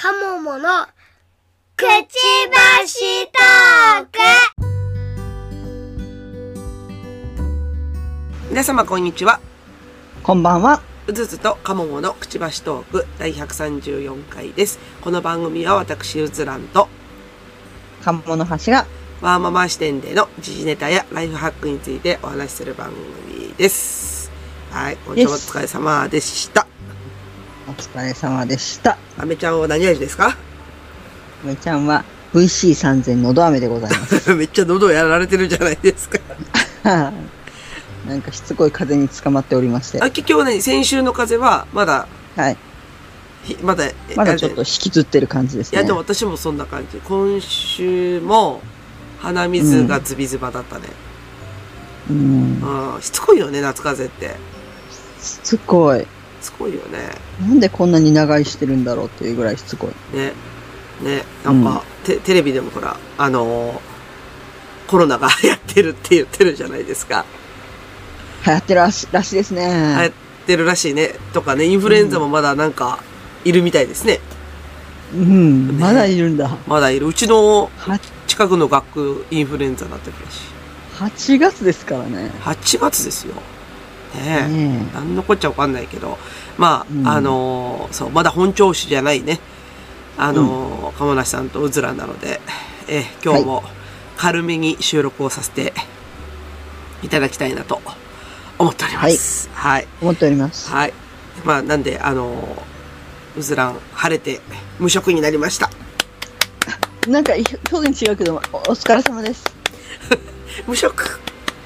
カモモのくちばしトーク皆様こんにちは。こんばんは。うずずとかもものくちばしトーク第134回です。この番組は私うずらんとカモの橋が、ワーママ視点での時事ネタやライフハックについてお話しする番組です。はい、今週もお疲れ様でした。お疲れ様でした。あめちゃんは何味ですか？めちゃんは VC3000 のど飴でございます。めっちゃ喉やられてるじゃないですか。なんかしつこい風に捕まっておりまして。あ、結局ね、先週の風はまだ、はい。ひまだ、まだちょっと引きずってる感じですね。いや、でも私もそんな感じ。今週も鼻水がズビズバだったね。うん。うん、しつこいよね、夏風邪って。しつこい。しつこいよね。なんでこんなに長居してるんだろうっていうぐらいしつこい。ね。ね。なんか、テテレビでもほら、あのーコロナが流行ってるって言ってるじゃないですか。流行ってるらしらしいですね。流行ってるらしいね。とかね、インフルエンザもまだなんか、いるみたいですね。うん。まだいるんだ。まだいる。うちのは近くの学区、インフルエンザになってるらしい。8月ですからね。8月ですよ。ねえ。ねなんのこっちゃわかんないけど、まあ、うんあのーそう、まだ本調子じゃないね。あのー、鴨梨さんとうずらなので、えー今日も軽めに収録をさせていただきたいなと思っております。はい。え思っております。はい。まあ、なんで、あのーうずらん、晴れて無職になりました。なんかい表現違うけど、おお疲れ様です。無職？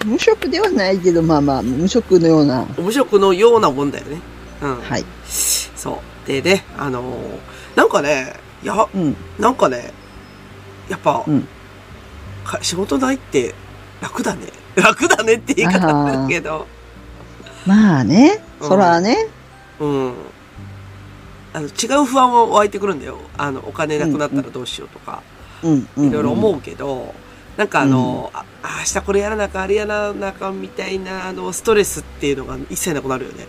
無職ではないけど、まあまあ、無職のような。無職のようなもんだよね。うん。はい。そう。でね、あのーなんかね、いや、うん。なんかね、やっぱ、うんか仕事ないって楽だね。楽だねって言い方だけど、まあね、うんそらね、うん。あの、違う不安は湧いてくるんだよ。あの、お金なくなったらどうしようとか、うん、うん。いろいろ思うけど、なんかあの、あ明日これやらなあかん、あれやらなあかんみたいな、あの、ストレスっていうのが一切なくなるよね。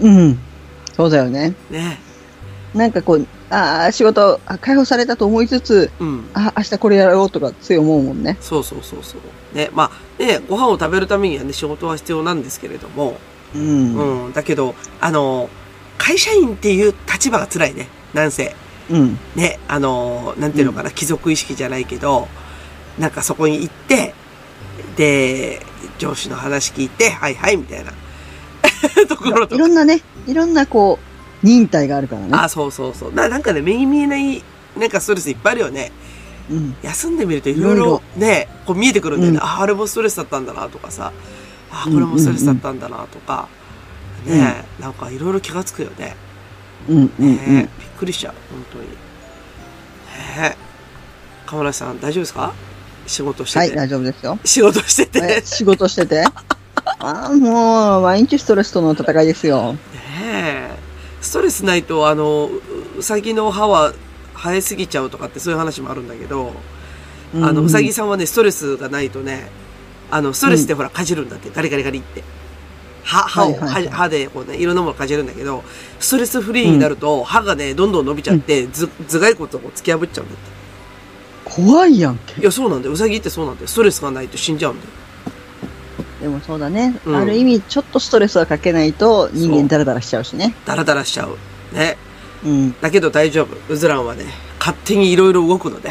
うん。うん。そうだよね。ね。なんかこう、ああ、仕事、あ解放されたと思いつつ、うん。あ明日これやろうとかつい思うもんね。そうそうそうそう。ね、まあ、ね、ご飯を食べるためにはね、仕事は必要なんですけれども、うん。うん。うん、だけど、あの、会社員っていう立場が辛いね。なんせ。うん。ね、あの、なんていうのかな、貴族意識じゃないけど、なんかそこに行って、で、上司の話聞いて、はいはい、みたいな ところといか。ろんなね、いろんなこう、忍耐があるからね。あ、そうそうそう。ななんかね、目に見えない、なんかストレスいっぱいあるよね。うん。休んでみるといろいろね、こう見えてくるんだよね。うんあ、あれもストレスだったんだなとかさ、あ、これもストレスだったんだなとか、うんうんね、なんかいろいろ気がつくよね。うん、うん、うねん。びっくりしちゃう、本当に。ね河村さん、大丈夫ですか？仕事してて。はい、大丈夫ですよ。仕事してて。え仕事してて。ああ、もう、毎日ストレスとの戦いですよ。ねえ。ストレスないと、あの、ううさぎの歯は生えすぎちゃうとかってそういう話もあるんだけど、あの、うさぎさんはね、ストレスがないとね、あの、ストレスってほら、かじるんだって、ガリガリガリって。歯、歯を、はいはいはい歯歯でこうね、いろんなものかじるんだけど、ストレスフリーになると、歯がね、どんどん伸びちゃって、ず、頭蓋骨を突き破っちゃうんだって。怖いやんけい。や、そうなんだよ。うさぎってそうなんだよ。ストレスがないと死んじゃうんだよ。でもそうだね。うんある意味、ちょっとストレスはかけないと人間ダラダラしちゃうしね。ダラダラしちゃう。ね。うん。だけど大丈夫。うずらんはね、勝手にいろいろ動くので。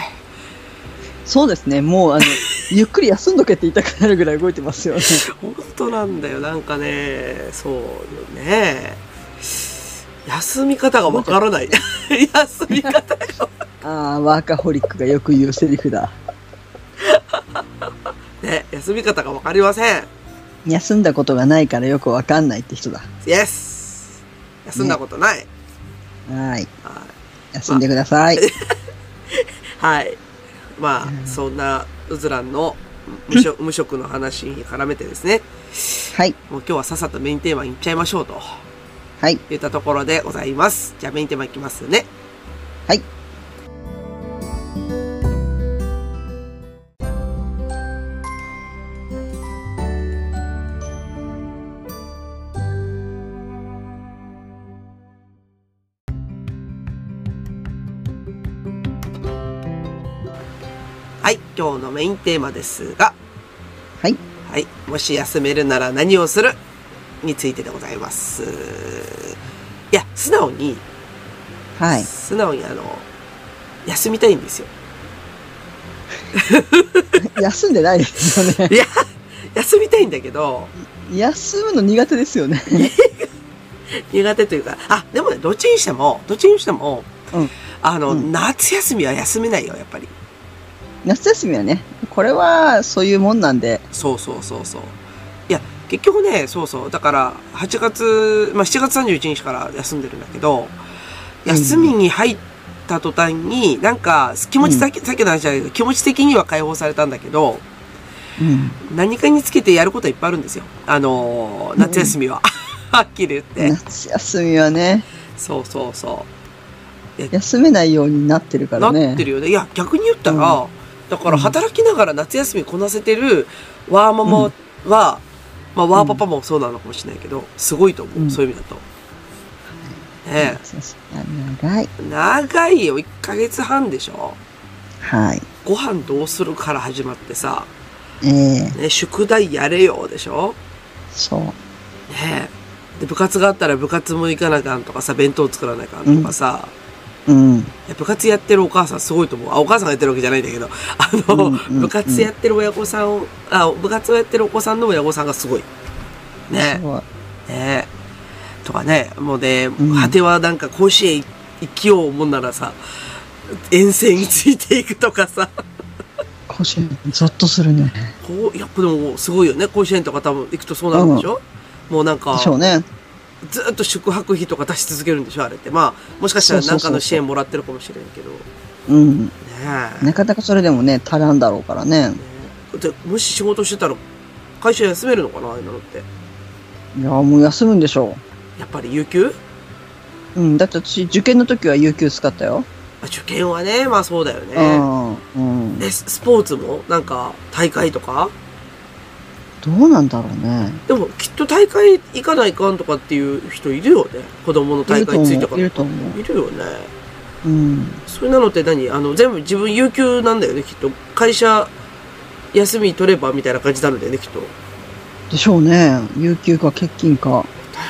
そうですね。もう、あの、ゆっくり休んどけって言いたくなるぐらい動いてますよね。本当なんだよ。なんかね、そうよね。休み方がわからない。休み方が。ああ、ワーカホリックがよく言うセリフだ。ね、休み方がわかりません。休んだことがないからよくわかんないって人だ。イエス休んだことない。はい。はい休んでください。はい。まあ、うんそんなうずらんの無職無職の話に絡めてですね、はい。もう今日はさっさとメインテーマに行っちゃいましょうとはい。言ったところでございます。じゃあメインテーマいきますね。はい。はい、今日のメインテーマですが、はい。はい、もし休めるなら何をする？についてでございます。いや、素直に、はい。素直にあの、休みたいんですよ。休んでないですよね。いや、休みたいんだけど、休むの苦手ですよね。苦手というか、あ、でもね、どっちにしても、どっちにしても、うんあの、うん夏休みは休めないよ、やっぱり。夏休みはね、これはそういうもんなんで、そうそうそうそう。いや、結局ね、そうそう。だから、8月、まあ、7月31日から休んでるんだけど、休みに入った途端に、なんか、気持ちだけ、さっきの話じゃないけど、気持ち的には解放されたんだけど、うん。何かにつけてやることはいっぱいあるんですよ。あのー、夏休みは。はっきり言って。夏休みはね、そうそうそう。休めないようになってるからね。なってるよね。いや、逆に言ったら、うだから働きながら夏休みこなせてるワーママは、まあ、ワーパパもそうなのかもしれないけど、すごいと思う。うんそういう意味だと。ね長い。え長いよ。1ヶ月半でしょはい。ご飯どうするから始まってさ、ええね、宿題やれよでしょそう。ねえで、部活があったら部活も行かなあかんとかさ、弁当作らなあかんとかさ、うん。いや部活やってるお母さんすごいと思う。あ、お母さんがやってるわけじゃないんだけど、あの、うんうんうん。部活やってる親御さんを、あ、部活をやってるお子さんの親御さんがすごい。ね。そうね。とかね、もうね、ん。果てはなんか甲子園行きようもんならさ、遠征についていくとかさ、甲子園、ゾッとするね。こう、やっぱでもすごいよね。甲子園とか多分行くとそうなるんでしょ、もうなんかで、しょうね。ずっと宿泊費とか出し続けるんでしょあれって。まあ、もしかしたら何かの支援もらってるかもしれんけど。ねうん。え。なかなかそれでもね、足らんだろうからね。でもし仕事してたら会社休めるのかなああいうのって。いや、もう休むんでしょやっぱり有給？う。うん。だって私、受験の時は有給使ったよ。あ受験はね、まあそうだようね。ん。うん。で、ススポーツも？なんか大会とか？どうなんだろうね。でもきっと大会行かないかんとかっていう人いるよね。子供の大会についてかいると思う。いるよね。うん。それなのって何？あの、全部自分有給なんだよね、きっと。会社休み取ればみたいな感じなんだよね、きっと。でしょうね。有給か欠勤か。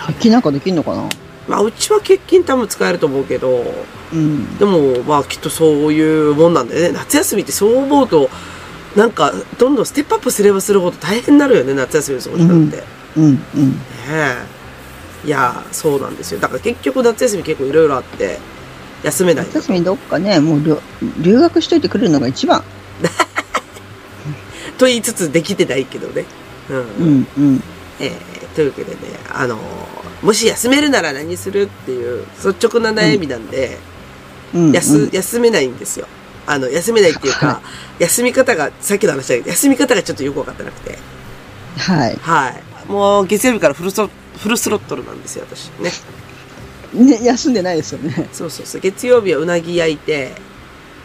欠勤なんかできんのかな？まあ、うちは欠勤多分使えると思うけど、うん。でも、まあ、きっとそういうもんなんだよね。夏休みってそう思うと、なんか、どんどんステップアップすればするほど大変になるよね、夏休みの過ごし方って。ねうん。うん。え。いや、そうなんですよ。だから結局夏休み結構いろいろあって、休めない。夏休みどっかね、もう留留学しといてくれるのが一番。と言いつつできてないけどね。うん。うん。うん。えーというわけでね、あのもし休めるなら何するっていう率直な悩みなんで、うん。休、うん休めないんですよ。あの、休めないっていうか、は休み方が、さっきの話だけど、休み方がちょっとよくわかってなくて。はい。はい。もう、月曜日からフルソ、フルスロットルなんですよ、私。ね。ね、休んでないですよね。そうそうそう。月曜日はうなぎ焼いて、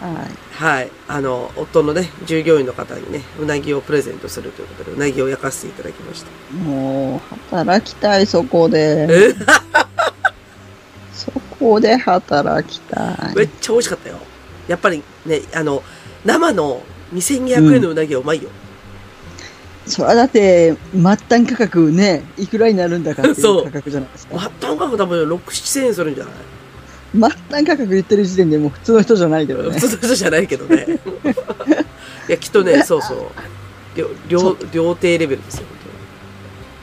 はい。はい。あの、夫のね、従業員の方にね、うなぎをプレゼントするということで、うなぎを焼かせていただきました。もう、働きたい、そこで。え？そこで働きたい。めっちゃ美味しかったよ。やっぱりね、あの、生の2200円のうなぎはうまいよ。それはだって、末端価格ね、いくらになるんだかっていそうう価格じゃないですか。末端価格多分6、7000円するんじゃない？末端価格言ってる時点でもう普通の人じゃないけどね 普。通の人じゃないけどね。いや、きっとね、そうそう。料、料、料亭レベルですよ、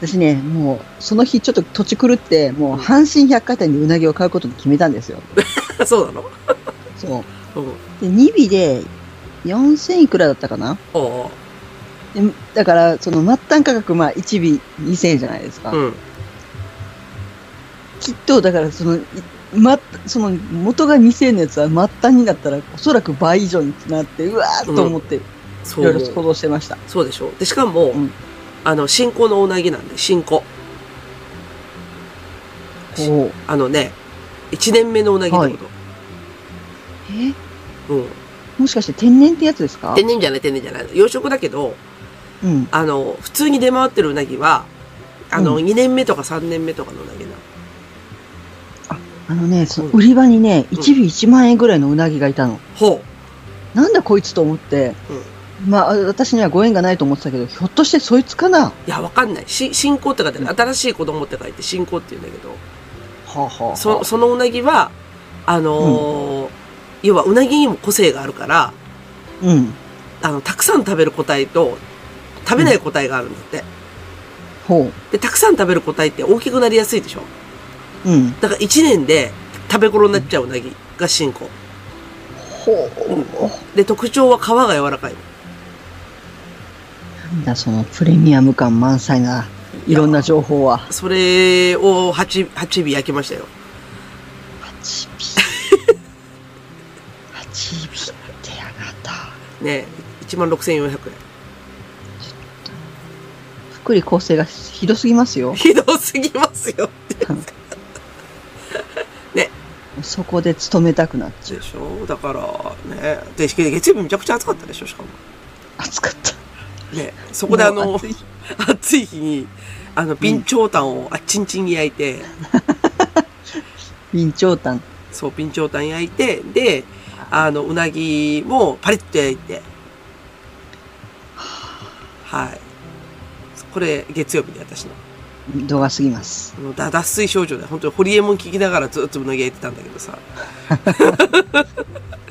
私ね、もう、その日ちょっと土地狂って、もう阪神百貨店でうなぎを買うことに決めたんですよ。そうなの？そう。うん。で、2尾で4000いくらだったかな？おうでだから、その末端価格、まあ1尾2000円じゃないですか。おううん。きっと、だからその、いま、その元が2000円のやつは末端になったらおそらく倍以上になって、うわーっと思って、いそうろいろ想像してました。そうでしょで、しかも、うんあの、新子のうなぎなんで、新子。おうあのね、1年目のうなぎってこえと。うん。もしかして天然ってやつですか？天然じゃない、天然じゃない。養殖だけど、うん。あの、普通に出回ってるうなぎは、あの、う2年目とか3年目とかのうなぎなの。あのね、そのうん売り場にね、うん1尾1万円ぐらいのうなぎがいたの。ほなんだこいつと思って、まあ、私にはご縁がないと思ってたけど、ひょっとしてそいつかな？いや、わかんない。し、信仰って書いてある。新しい子供って書いて信仰って言うんだけど、はあ、はそ、そのうなぎは、あのー要はうなぎにも個性があるから、うん。あの、たくさん食べる個体と、食べない個体があるんだって。ほで、たくさん食べる個体って大きくなりやすいでしょ？う。うん。だから1年で食べ頃になっちゃううなぎが信仰。ほう。で、特徴は皮が柔らかい。なんだ、そのプレミアム感満載ないろんな情報は。それを8、8尾焼きましたよ。ね1万6400円。福利厚生がひどすぎますよ。ひどすぎますよ。ね。そこで勤めたくなっちゃう。でしょ？だからね。で月曜日めちゃくちゃ暑かったでしょ？しかも。暑かった。ね。そこであの暑い。日にあの備長炭をあっちんちんに焼いて。備長炭そう備長炭焼いてであの、うなぎもパリッと焼いて、はい。これ、月曜日で私の。度が過ぎます。だ脱水症状で、本当にホリエモン聞きながらずっとうなぎ焼いてたんだけどさ。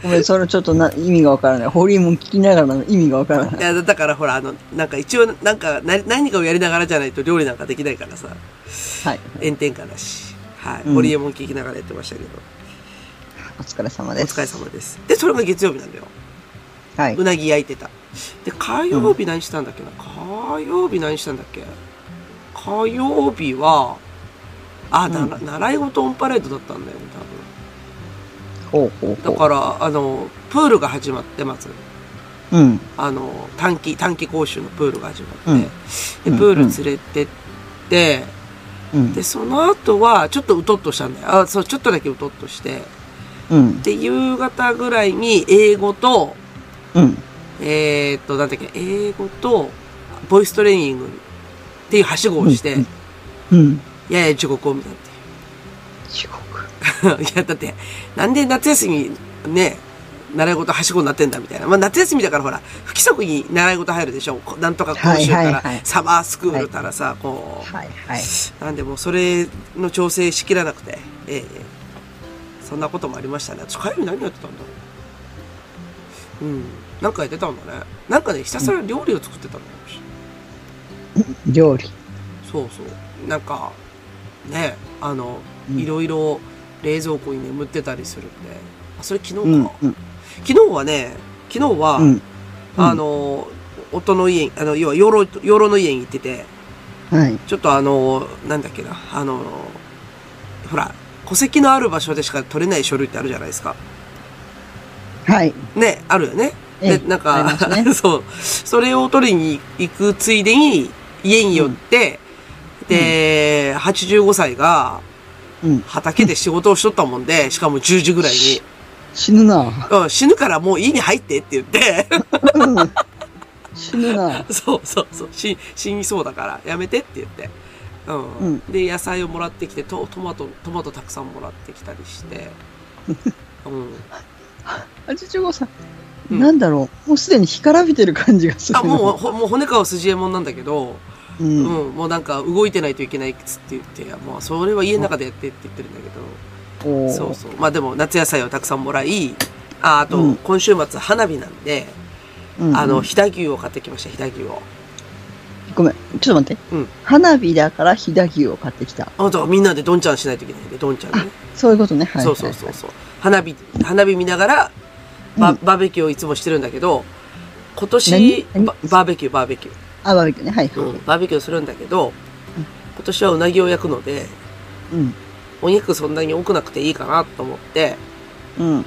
ごめん、それちょっとな意味がわからない。ホリーモン聞きながらの意味がわからないい。や、だからほら、あの、なんか一応、なんか、な何かをやりながらじゃないと料理なんかできないからさ、はい。炎天下だし、はい。うんホリエモン聞きながらやってましたけど、お疲れ様おです。疲れ様です。で、それが月曜日なんだよ。はいうなぎ焼いてた。で、火曜日何したんだっけな、火曜日何したんだっけ？火曜日は、あ、なうん習い事オンパレードだったんだよね、ほうほう多分。ほだから、あの、プールが始まって、まず。う。うん。あの、短期、短期講習のプールが始まって、うんで、プール連れてって、うんで、。その後は、ちょっとうとっとしたんだよ。あ、そう、ちょっとだけうとっとして、うん。で、夕方ぐらいに英語と、うん。えー、っと、なんだっけ、英語と、ボイストレーニングっていうはしごをして、うんうん。やや地獄を見たっ地獄。ていう。いや、だって、なんで夏休み、ね、習い事はしごになってんだみたいな。まあ夏休みだからほら、不規則に習い事入るでしょ。こなんとか講習から、はいはいはいサマースクールからさ、こう、はいはい。なんでもうそれの調整しきらなくて、ええそんなこともありましたね。私帰り何やってたんだ？ろう。うん。なんかやってたんだね。なんかね、ひたすら料理を作ってたんだよ。料理。そうそう。なんか、ね、あの、うんいろいろ冷蔵庫に眠ってたりするんで。あ、それ昨日か。うん。うん。昨日はね、昨日は、うん。あの、夫の家に、あの、要は、養老、養老の家に行ってて、はい。ちょっとあの、なんだっけな、あの、ほら、戸籍のある場所でしか取れない書類ってあるじゃないですか。はい。ね、あるよね。ええで、なんか、ね そう、それを取りに行くついでに、家に寄って、で、85歳がうん。畑で仕事をしとったもんで、しかも10時ぐらいに、死ぬな。うん、死ぬからもう家に入ってって言って、うん死ぬな。そうそうそう、死、死にそうだから、やめてって言って。うん。うんで、野菜をもらってきて、トトマト、トマトたくさんもらってきたりして。うん。85歳。うんなんだろう。もうすでに干からびてる感じがするな。あ、もう、ほもう骨川筋右衛門なんだけど、う。うん、うん。もうなんか動いてないといけないっつって言って、もうそれは家の中でやってって言ってるんだけど、そうそう。まあでも夏野菜をたくさんもらい、あ、あと、うん今週末花火なんで、うんあの、飛騨牛を買ってきました、飛騨牛を。ごめん。ちょっと待って。うん花火だから飛騨牛を買ってきた。あとみんなでどんちゃんしないといけないんで、どんちゃんね。そういうことね。はい。そうそうそうそう。花火、花火見ながら、バうんバーベキューをいつもしてるんだけど、今年ババーベキュー、バーベキュー。あ、バーベキューね。はい。うん、バーベキューするんだけど、今年はうなぎを焼くので、うん。お肉そんなに多くなくていいかなと思って、うん。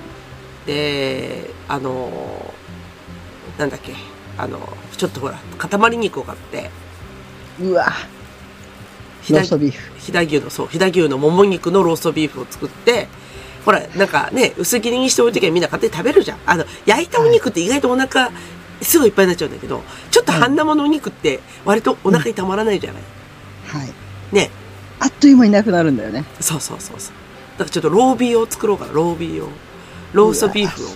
で、あのーなんだっけ、あのちょっとほら、塊肉を買って、うわ。飛騨牛の、そう、飛騨牛のもも肉のローストビーフを作って、ほら、なんかね、薄切りにしておいてきゃみんな勝手に食べるじゃん。あの、焼いたお肉って意外とお腹、すぐいっぱいになっちゃうんだけど、ちょっと半生のお肉って割とお腹にたまらないじゃない。はい。ね。あっという間になくなるんだよね。そうそうそうそう。だからちょっとロービーを作ろうかな、ロービーを。ローストビーフを。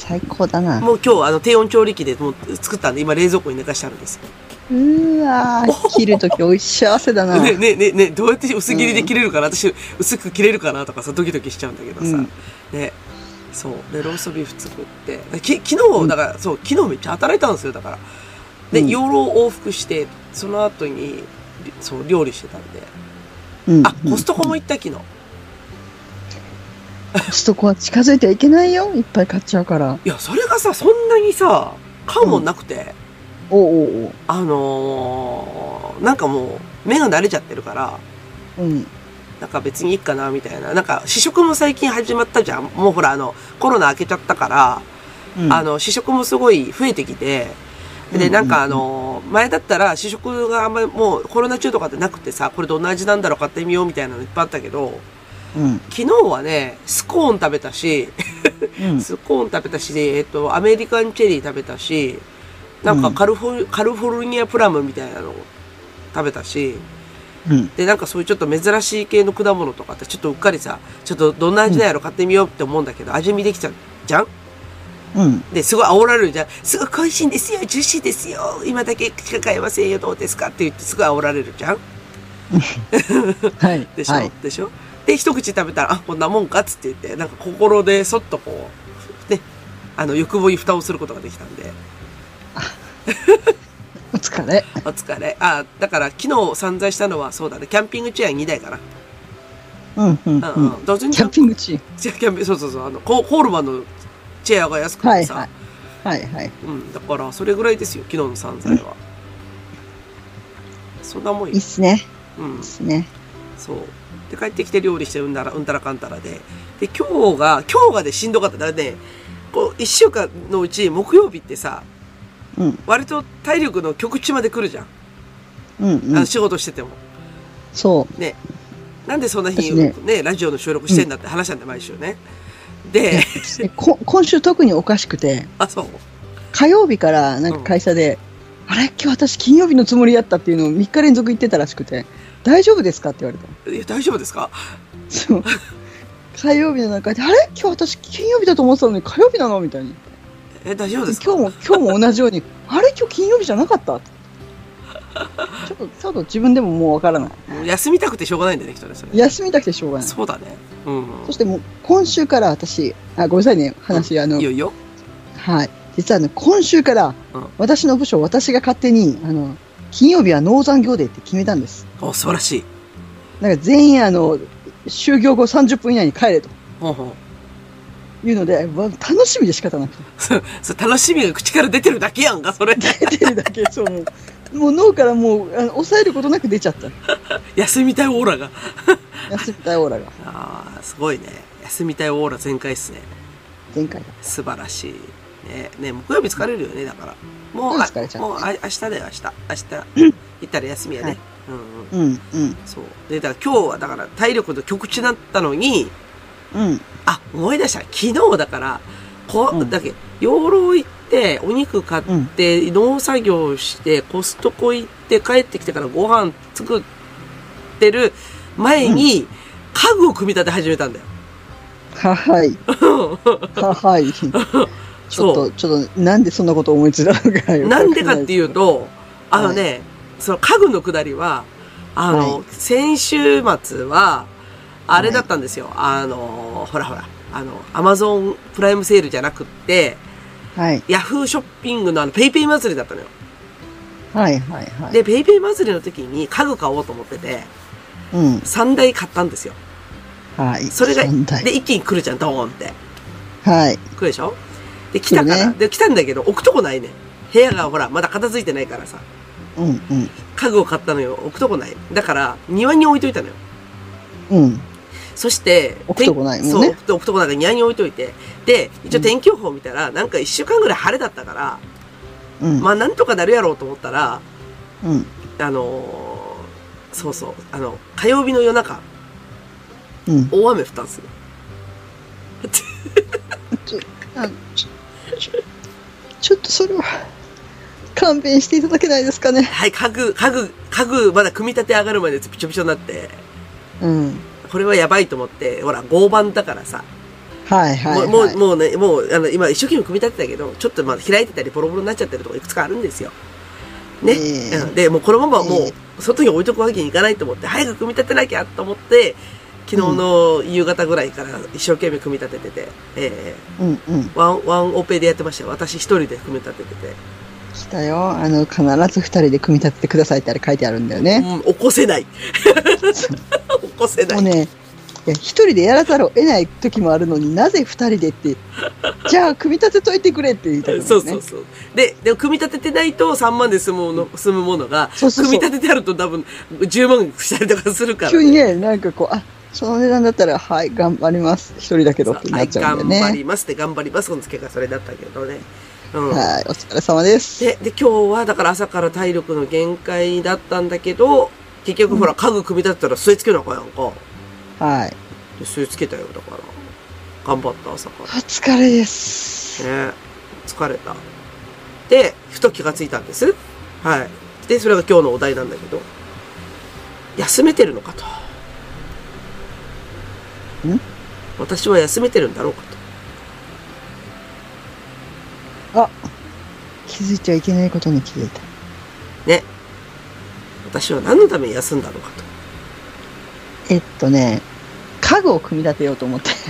最高だな。もう今日あの低温調理器でもう作ったんで、今冷蔵庫に寝かしてあるんですよ。うーわー切るときおい幸せだな。ね、ね、ね、ね、どうやって薄切りで切れるかな、私、薄く切れるかなとかさ、ドキドキしちゃうんだけどさ。うんね。そう。で、ローストビーフ作って。き昨日、だから、そう、昨日めっちゃ働いたんですよ、だから。で、うん養老往復して、その後に、そう、料理してたんで。うんあ、コストコも行った、昨日。コストコは近づいてはいけないよ。いっぱい買っちゃうから。いや、それがさ、そんなにさ、買うもんなくて、おうおうおう。あのーなんかもう、目が慣れちゃってるから、うん。なんか別にいいかな、みたいな。なんか、試食も最近始まったじゃん。もうほら、あの、コロナ明けちゃったから、うんあ、の、試食もすごい増えてきて、で、うんなんかあの、前だったら試食があんまりもうコロナ中とかってなくてさ、これどんな味なんだろう買ってみようみたいなのいっぱいあったけど、うん。昨日はね、スコーン食べたし、うん。スコーン食べたし、えっと、アメリカンチェリー食べたし、なんかカルフォル、カルフォルニアプラムみたいなのを食べたし、うん。で、なんかそういうちょっと珍しい系の果物とかってちょっとうっかりさ、ちょっとどんな味なんやろ買ってみようって思うんだけど、味見できちゃうじゃん?うん。で、すごい煽られるじゃん。すごい美味しいんですよ、ジューシーですよ、今だけしか買えませんよ、どうですかって言ってすごい煽られるじゃん はい。でしょ、はい。でしょ？で、一口食べたら、あ、こんなもんかっつって言って、なんか心でそっとこう、ね、あの、欲望に蓋をすることができたんで、お疲れ。お疲れ。あ、だから昨日散財したのはそうだね、キャンピングチェア2台かな。うん、うん、うんうん。うん。どう全キャンピングチーじゃキャンピング、そうそうそう、あの、コホールマンのチェアが安くてさ、はいはい。はい、はい。うん、だからそれぐらいですよ、昨日の散財は。そんなもんよいいっ。すね。うんいいっ。すね。そう。で、帰ってきて料理してうんだら、うんたらかんたらで。で、今日が、今日がでしんどかった。だからね、こう、一週間のうち木曜日ってさ、うん。割と体力の極地まで来るじゃん。うん、うん。あの仕事してても。そう。ね。なんでそんな日ねねラジオの収録してんだって話なんだ、毎週ね。で、今週特におかしくて、あ、そう。火曜日からなんか会社で、あれ？今日私金曜日のつもりやったっていうのを3日連続言ってたらしくて、大丈夫ですか？って言われた。いや、大丈夫ですか？そう。火曜日の中で、あれ？今日私金曜日だと思ってたのに火曜日なの？みたいに。え、大丈夫ですか？今日も、今日も同じように、あれ？今日金曜日じゃなかった？ちょっと、ちょっと自分でももうわからない。もう休みたくてしょうがないんだね、人ね。休みたくてしょうがない。そうだね。うん。そしてもう、今週から私、あ、ごめんなさいね、話、あのいい、よいいよ？はい。実はね、今週からうん、私の部署、私が勝手に、あの、金曜日は農残業デーって決めたんです。お、素晴らしい。なんか全員、あの、就業後30分以内に帰れとほうほう。いうので、わ楽しみで仕方なくて。そそ楽しみが口から出てるだけやんか、それ。出てるだけ、そう、もう、脳からもう、あの抑えることなく出ちゃった。休みたいオーラが。休みたいオーラが、ああ、すごいね。休みたいオーラ全開っすね。前回だ。素晴らしい。ねね木曜日疲れるよね、だから。もう、あうん疲れちゃうもうあ明日だよ、明日。明日、行ったら休みやね。はいうんうん。うん、うん、そう。で、だから今日はだから体力の極致だったのに、うん、あ、思い出した。昨日だから、こうんだっけ、養老行って、お肉買って、農作業して、コストコ行って、帰ってきてからご飯作ってる前に、家具を組み立て始めたんだよ。ははい、ははい。ちょっと、ちょっと、なんでそんなこと思いついたのかよ。なんでかってう。いうと、あのね、その家具のくだりは、あの、はい先週末は、あれだったんですよ。あの、ほらほら、あの、アマゾンプライムセールじゃなくって、はい、ヤフーショッピングのあの、 PayPay 祭りだったのよ。はい、はい、はい。で、 PayPay 祭りの時に家具買おうと思ってて、うん、3台買ったんですよ。はい。それが、で、一気に来るじゃん、ドーンって。はい。来るでしょ？で、来たから、ねで、来たんだけど、置くとこないね。部屋がほら、まだ片付いてないからさ。うん、うん、家具を買ったのよ。置くとこない。だから、庭に置いといたのよ。うん。そして、置くとこないもんねそう、置くとこなんか庭に置いといて。で、一応天気予報見たら、なんか一週間ぐらい晴れだったから、うん、まあなんとかなるやろうと思ったら、うん、あのーそうそう、あの、火曜日の夜中、うん。大雨降ったんですよ。ちょ、っとそれは、勘弁していただけないですかね。はい、家具、家具、家具、まだ組み立て上がるまでびちょびちょになって、うん。これはやばいと思って、ほら、合板だからさ、はいはい、はい。もう、もう、ね、もう、あの、今一生懸命組み立てたけど、ちょっとまだ開いてたりボロボロになっちゃってるとこいくつかあるんですよ。ね。ええうんで、もうこのままもう、え外に置いとくわけにいかないと思って、早く組み立てなきゃと思って、昨日の夕方ぐらいから一生懸命組み立ててて、えうんうん。ーワン、ワンオペでやってましたよ。私一人で組み立ててて。来たよ。あの、必ず二人で組み立ててくださいってあれ書いてあるんだよね。うん、起こせない。起こせない。もうね、いや一人でやらざるを得ない時もあるのになぜ二人でって、じゃあ組み立てといてくれって言いたくなる、ね。そうそうそう。で、でも組み立ててないと3万で済むもの、済むものが、組み立ててあると多分10万したりとかするから、急にね、なんかこう、あ、その値段だったら、はい、頑張ります。一人だけどってなっちゃうんだよはい、頑張ね。りますって頑張ります。この付けがそれだったけどね。うん。はい、お疲れ様です。で、で、今日はだから朝から体力の限界だったんだけど、結局ほら、家具組み立てたら据え付けなあかんやんか。はい。で、据え付けたよ、だから。頑張った、朝かお疲れです。ら。ね疲れた。で、ふと気がついたんです。はい。で、それが今日のお題なんだけど、休めてるのかと。ん？私は休めてるんだろうかと。あ、気づいちゃいけないことに気づいた。ね。私は何のために休んだのかと。えっとね、家具を組み立てようと思って。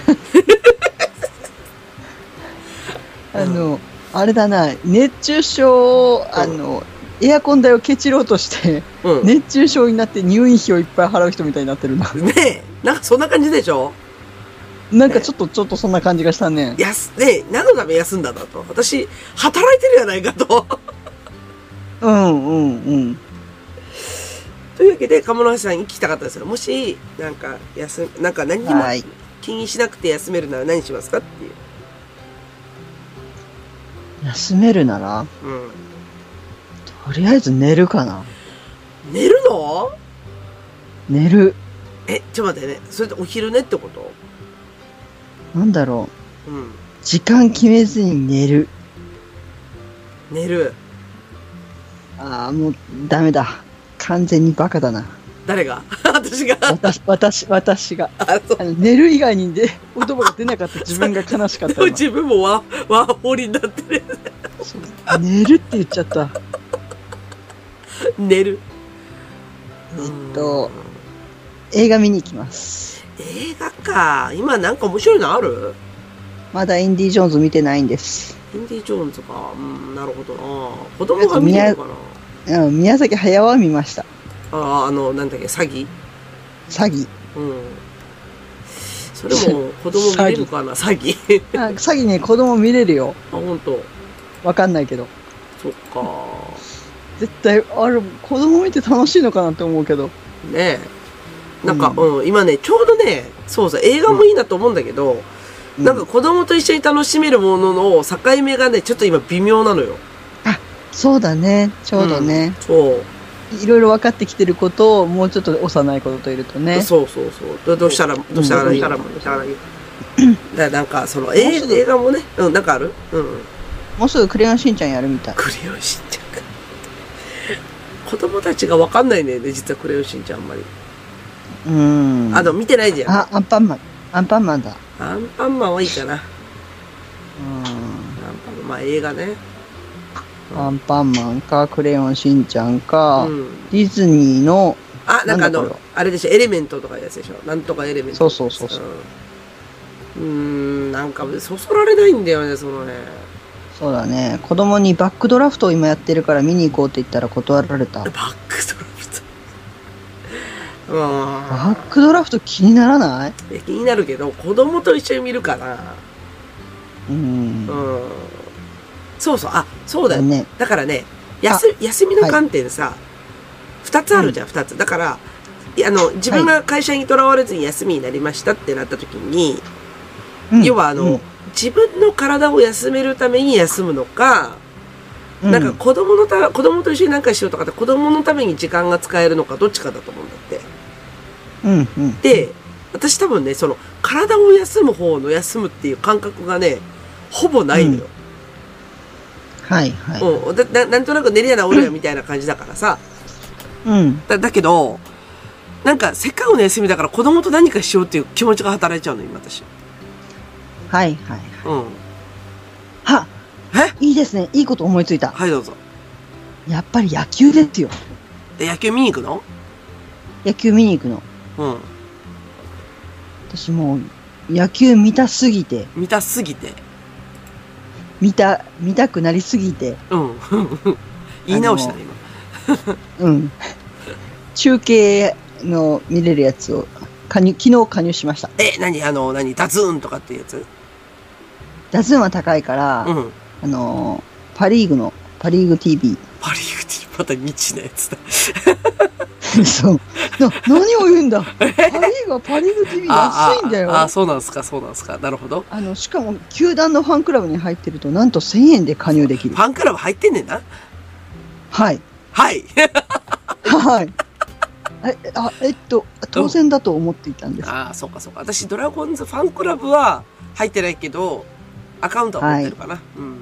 あの、あれだな、熱中症、あの、エアコン代をケチろうとして、うん。熱中症になって入院費をいっぱい払う人みたいになってるな。ねえ。なんかそんな感じでしょ？なんかちょっと、ちょっとそんな感じがしたね。やす、ねえ、何のために休んだんだと。私、働いてるやないかと。うんうんうん。というわけで、鴨の橋さんに聞きたかったんですよ。もし、なんか、休、なんか何にもはい。気にしなくて休めるなら何しますかっていう。休めるなら、うん。とりあえず寝るかな。寝るの？寝る。え、ちょっと待ってね。それってお昼寝ってこと？なんだろう。うん。時間決めずに寝る。寝る。ああ、もうダメだ。完全にバカだな。誰が？私が私、私、私が。あ、そう。あの寝る以外にで言葉が出なかった自分が悲しかった自分もワワーホリになってる。寝るって言っちゃった。寝る。えっと、映画見に行きます。映画か。今なんか面白いのある？まだインディ・ジョーンズ見てないんです。インディ・ジョーンズか。うん、なるほどな。子供が見てるのかな？うん、宮崎駿は見ました。ああ、あの、なんだっけ、詐欺詐欺。うん。それも 子供見れるかな？詐欺。あ詐欺ね、子供見れるよ。あ、本当。わかんないけど。そっか。絶対、あれ、子供見て楽しいのかなって思うけど。ねえ。なんか、ううん、今ね、ちょうどね、そうそう、映画もいいなと思うんだけど、なんか子供と一緒に楽しめるものの境目がね、ちょっと今微妙なのよ。そうだね、ちょうどね。そう。いろいろ分かってきてることを、もうちょっと幼いことといるとね。そうそうそう。どどうしたら、どうしたらいいの、どうしたらいいからなんか、その、映画もね、うん、なんかある？うん。もうすぐクレヨンしんちゃんやるみたい。クレヨンしんちゃんか。子供たちがわかんないね、実はクレヨンしんちゃんあんまり。うん。あの、見てないじゃん。あ、アンパンマン。アンパンマンだ。アンパンマンはいいかな。アンうパンマン、まあ映画ね。ん。アンパンマンか、クレヨンしんちゃんか、うん。ディズニーの、あ、なんかあのあれでしょ、エレメントとかやつでしょ。なんとかエレメント。そうそうそうそううん。なんか、そそられないんだよね、そのね。そうだね。子供にバックドラフトを今やってるから見に行こうって言ったら断られた。ババックドラフト。うん。ックドラフト気にならない？気になるけど、子供と一緒に見るかな。うん。うん。そうそう、あ、そうだよ。ね。だからね、休休みの観点さ、二、つあるじゃん、二、つ。だから、あの、自分が会社にとらわれずに休みになりましたってなった時に、うん要はあの、うん自分の体を休めるために休むのか、うんなんか子供のた、子供と一緒に何かしようとかって子供のために時間が使えるのかどっちかだと思うんだって。うんうん。で、私多分ね、その、体を休む方の休むっていう感覚がね、ほぼないのよ。はいはい。うん。だななんとなく寝りや治るやみたいな感じだからさ。うん。だだけど、なんかせっかくの休みだから子供と何かしようっていう気持ちが働いちゃうの、今私。はいはい。うん。はえ？いいですね。いいこと思いついた。はい、どうぞ。やっぱり野球ですよ。え、野球見に行くの？野球見に行くの。うん。私もう、野球見たすぎて、見たすぎて。見た、見たくなりすぎて、うん。言い直したね、今。うん。中継の見れるやつを加入、昨日加入しました。え、何？あの、何？ダズーンとかっていうやつ？打数は高いから、うん。あのー、パリーグの、パリーグ TV。パリーグティー、また未知のやつだ。そう。な、何を言うんだ？パリーグはパリーグ TV 安いんだよ。ああ、あそうなんすか、そうなんすか。なるほど。の、しかも、球団のファンクラブに入ってると、なんと1000円で加入できるフ。ァンクラブ入ってんねんな。はい。はい。はい。え、あ、えっと、当然だと思っていたんです。ああ、そうかそうか。私、ドラゴンズファンクラブは入ってないけど、アカウントは持ってるかな。うん。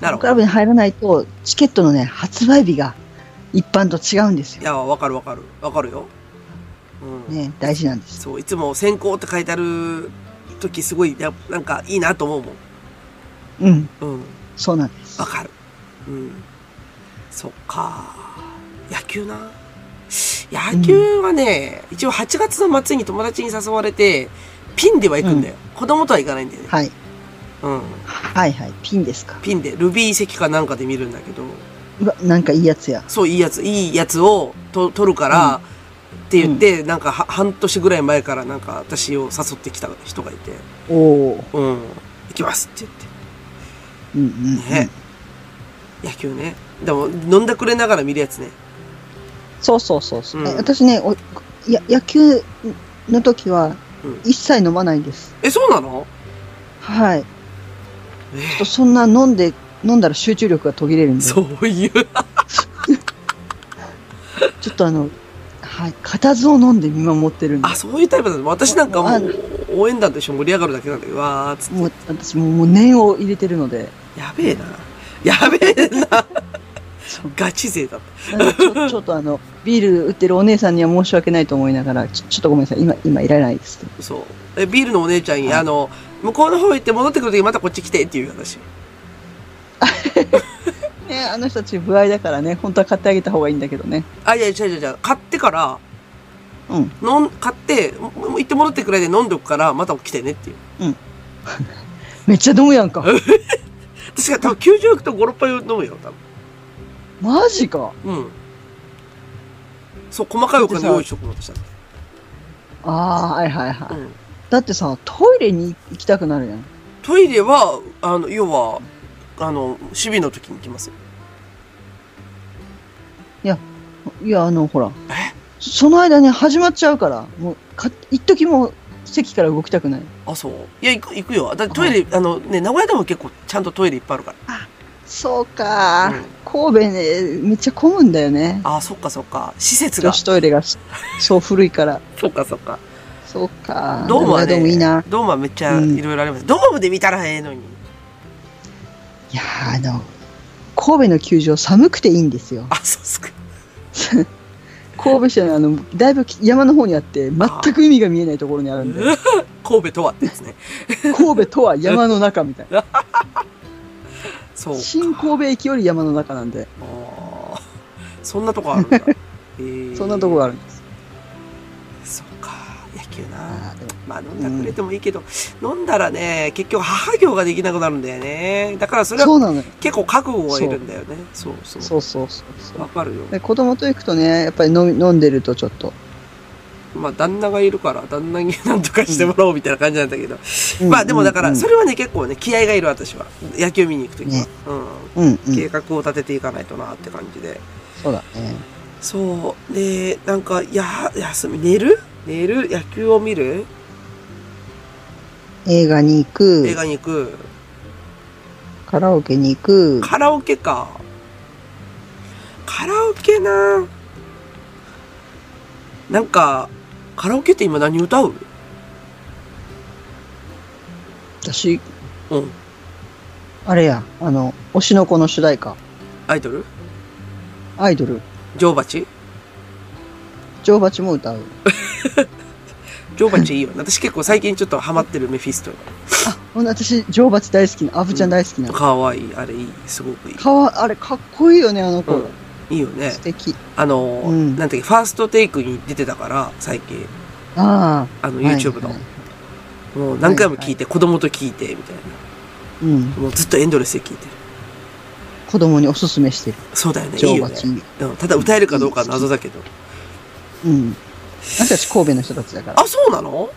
なるほど。ファンクラブに入らないと、チケットのね、発売日が一般と違うんですよ。いや、わかるわかる。わかるよ。うん。ね、大事なんです。そう、いつも先行って書いてある時すごい、やなんかいいなと思うもん。うん、うん。そうなんですわ。かる。うん。そっか。野球な。野球はね、一応8月の末に友達に誘われて、ピンでは行くんだよ。子供とは行かないんだよね。はい。うん。はいはい。ピンですか。ピンで、ルビー席かなんかで見るんだけど、うわ、なんかいいやつや。そう、いいやつ、いいやつをと撮るから、って言って、なんかは半年ぐらい前からなんか私を誘ってきた人がいて、おお。うん、行きますってうんうん、うん。言って。ね。野球ね。でも、飲んだくれながら見るやつね。そうそうそうそう、うんえ私ねおや、野球の時はうん一切飲まないんです。え、そうなの？はい。えとそんな飲んで、飲んだら集中力が途切れるんで、ちょそういう。っとあの、はい、固唾を飲んで見守ってるんであ、、そういうタイプなの私なんかもあう、応援団と一緒に盛り上がるだけなんだけど、わーっつって。もう私もうもう念を入れてるので、やべえな。やべえな。ガチ勢だった。ちょちょっとあの、ビール売ってるお姉さんには申し訳ないと思いながら、ちょちょっとごめんなさい、今、今いらないです。そう。え、ビールのお姉ちゃんに、はいあの、向こうの方行って戻ってくるときまたこっち来てっていう話。ね、あの人たち不愛だからね、本当は買ってあげた方がいいんだけどね。あ、いや、違う違う違う。買ってから、うん。飲ん、買って、行って戻ってくらいで飲んでおくから、また来てねっていう。めっちゃ飲むやんか。私が多分90億と5、6杯飲むよ、多マジか。分。うん。そう、細かいお金用意しとくのとしたら。ああ、はいはいはい。うん。だってさ、トイレに行きたくなるやん。トイレは、あの、要は、あの、守備の時に行きますよ。いや、あの、ほら。え？その間に始まっちゃうから、もう、か、一時も席から動きたくない。あ、そう？いや、行く、行くよ。だってトイレ、あのね、名古屋でも結構ちゃんとトイレいっぱいあるから。そうか、うん神戸ね、めっちゃ混むんだよね。あ、そっかそっか。施設が。女子トイレが、そう古いから。そっかそっか。そうか。ドームはね、ドームいいな。ドームはめっちゃうんいろいろあります。ドームで見たらええのに。いやーあの、神戸の球場寒くていいんですよ。あ、そうっすか。神戸市はあの、だいぶ山の方にあって、全く海が見えないところにあるんで、神戸とはってやつね。神戸とは山の中みたいな。そうか。新神戸駅より山の中なんで、そんなとこあるんだ。えーそんなとこがあるんです。な。まあ飲んだくれてもいいけど、飲んだらね、結局母業ができなくなるんだよね。だからそれは。結構覚悟がいるんだよね。そうそう。そうそうそうわかるよ。で子供と行くとね、やっぱり飲み飲んでるとちょっと。まあ旦那がいるから、旦那に何とかしてもらおうみたいな感じなんだけど。うんまあでもだから、うんそれはね、結構ね、気合がいる私は。野球見に行くときは。ねうん。うんうん。計画を立てていかないとなって感じで。そうだね。そう。で、なんか、や、休み、寝る？寝る野球を見る？映画に行く。映、画に行く。カラオケに行く、カラオケか。カラオケな。なんか、カラオケって今何歌う？私、うん。あれや、あの、推しの子の主題歌、アイドル？アイドル、女王蜂？女王蜂も歌う。女王蜂いいよね。私結構最近ちょっとハマってるメフィスト。あ、ほんで私、女王蜂大好きな、アブちゃん大好きなの。かわいい。あれいい。すごくいい。かわ、あれ、かっこいいよね、あの子。うんいいよね素。敵。あの、うんなんていうか、ファーストテイクに出てたから、最近。ああ。あの、はい YouTube の。はいもう何回も聞いて、子供と聞いて、みたいうん。な。もうずっとエンドレスで聞いてる。子供におすすめしてる。そうだよね。いいよね。うんただ歌えるかどうかは謎だけど。うん。私たち神戸の人たちだから。あ、そうなの？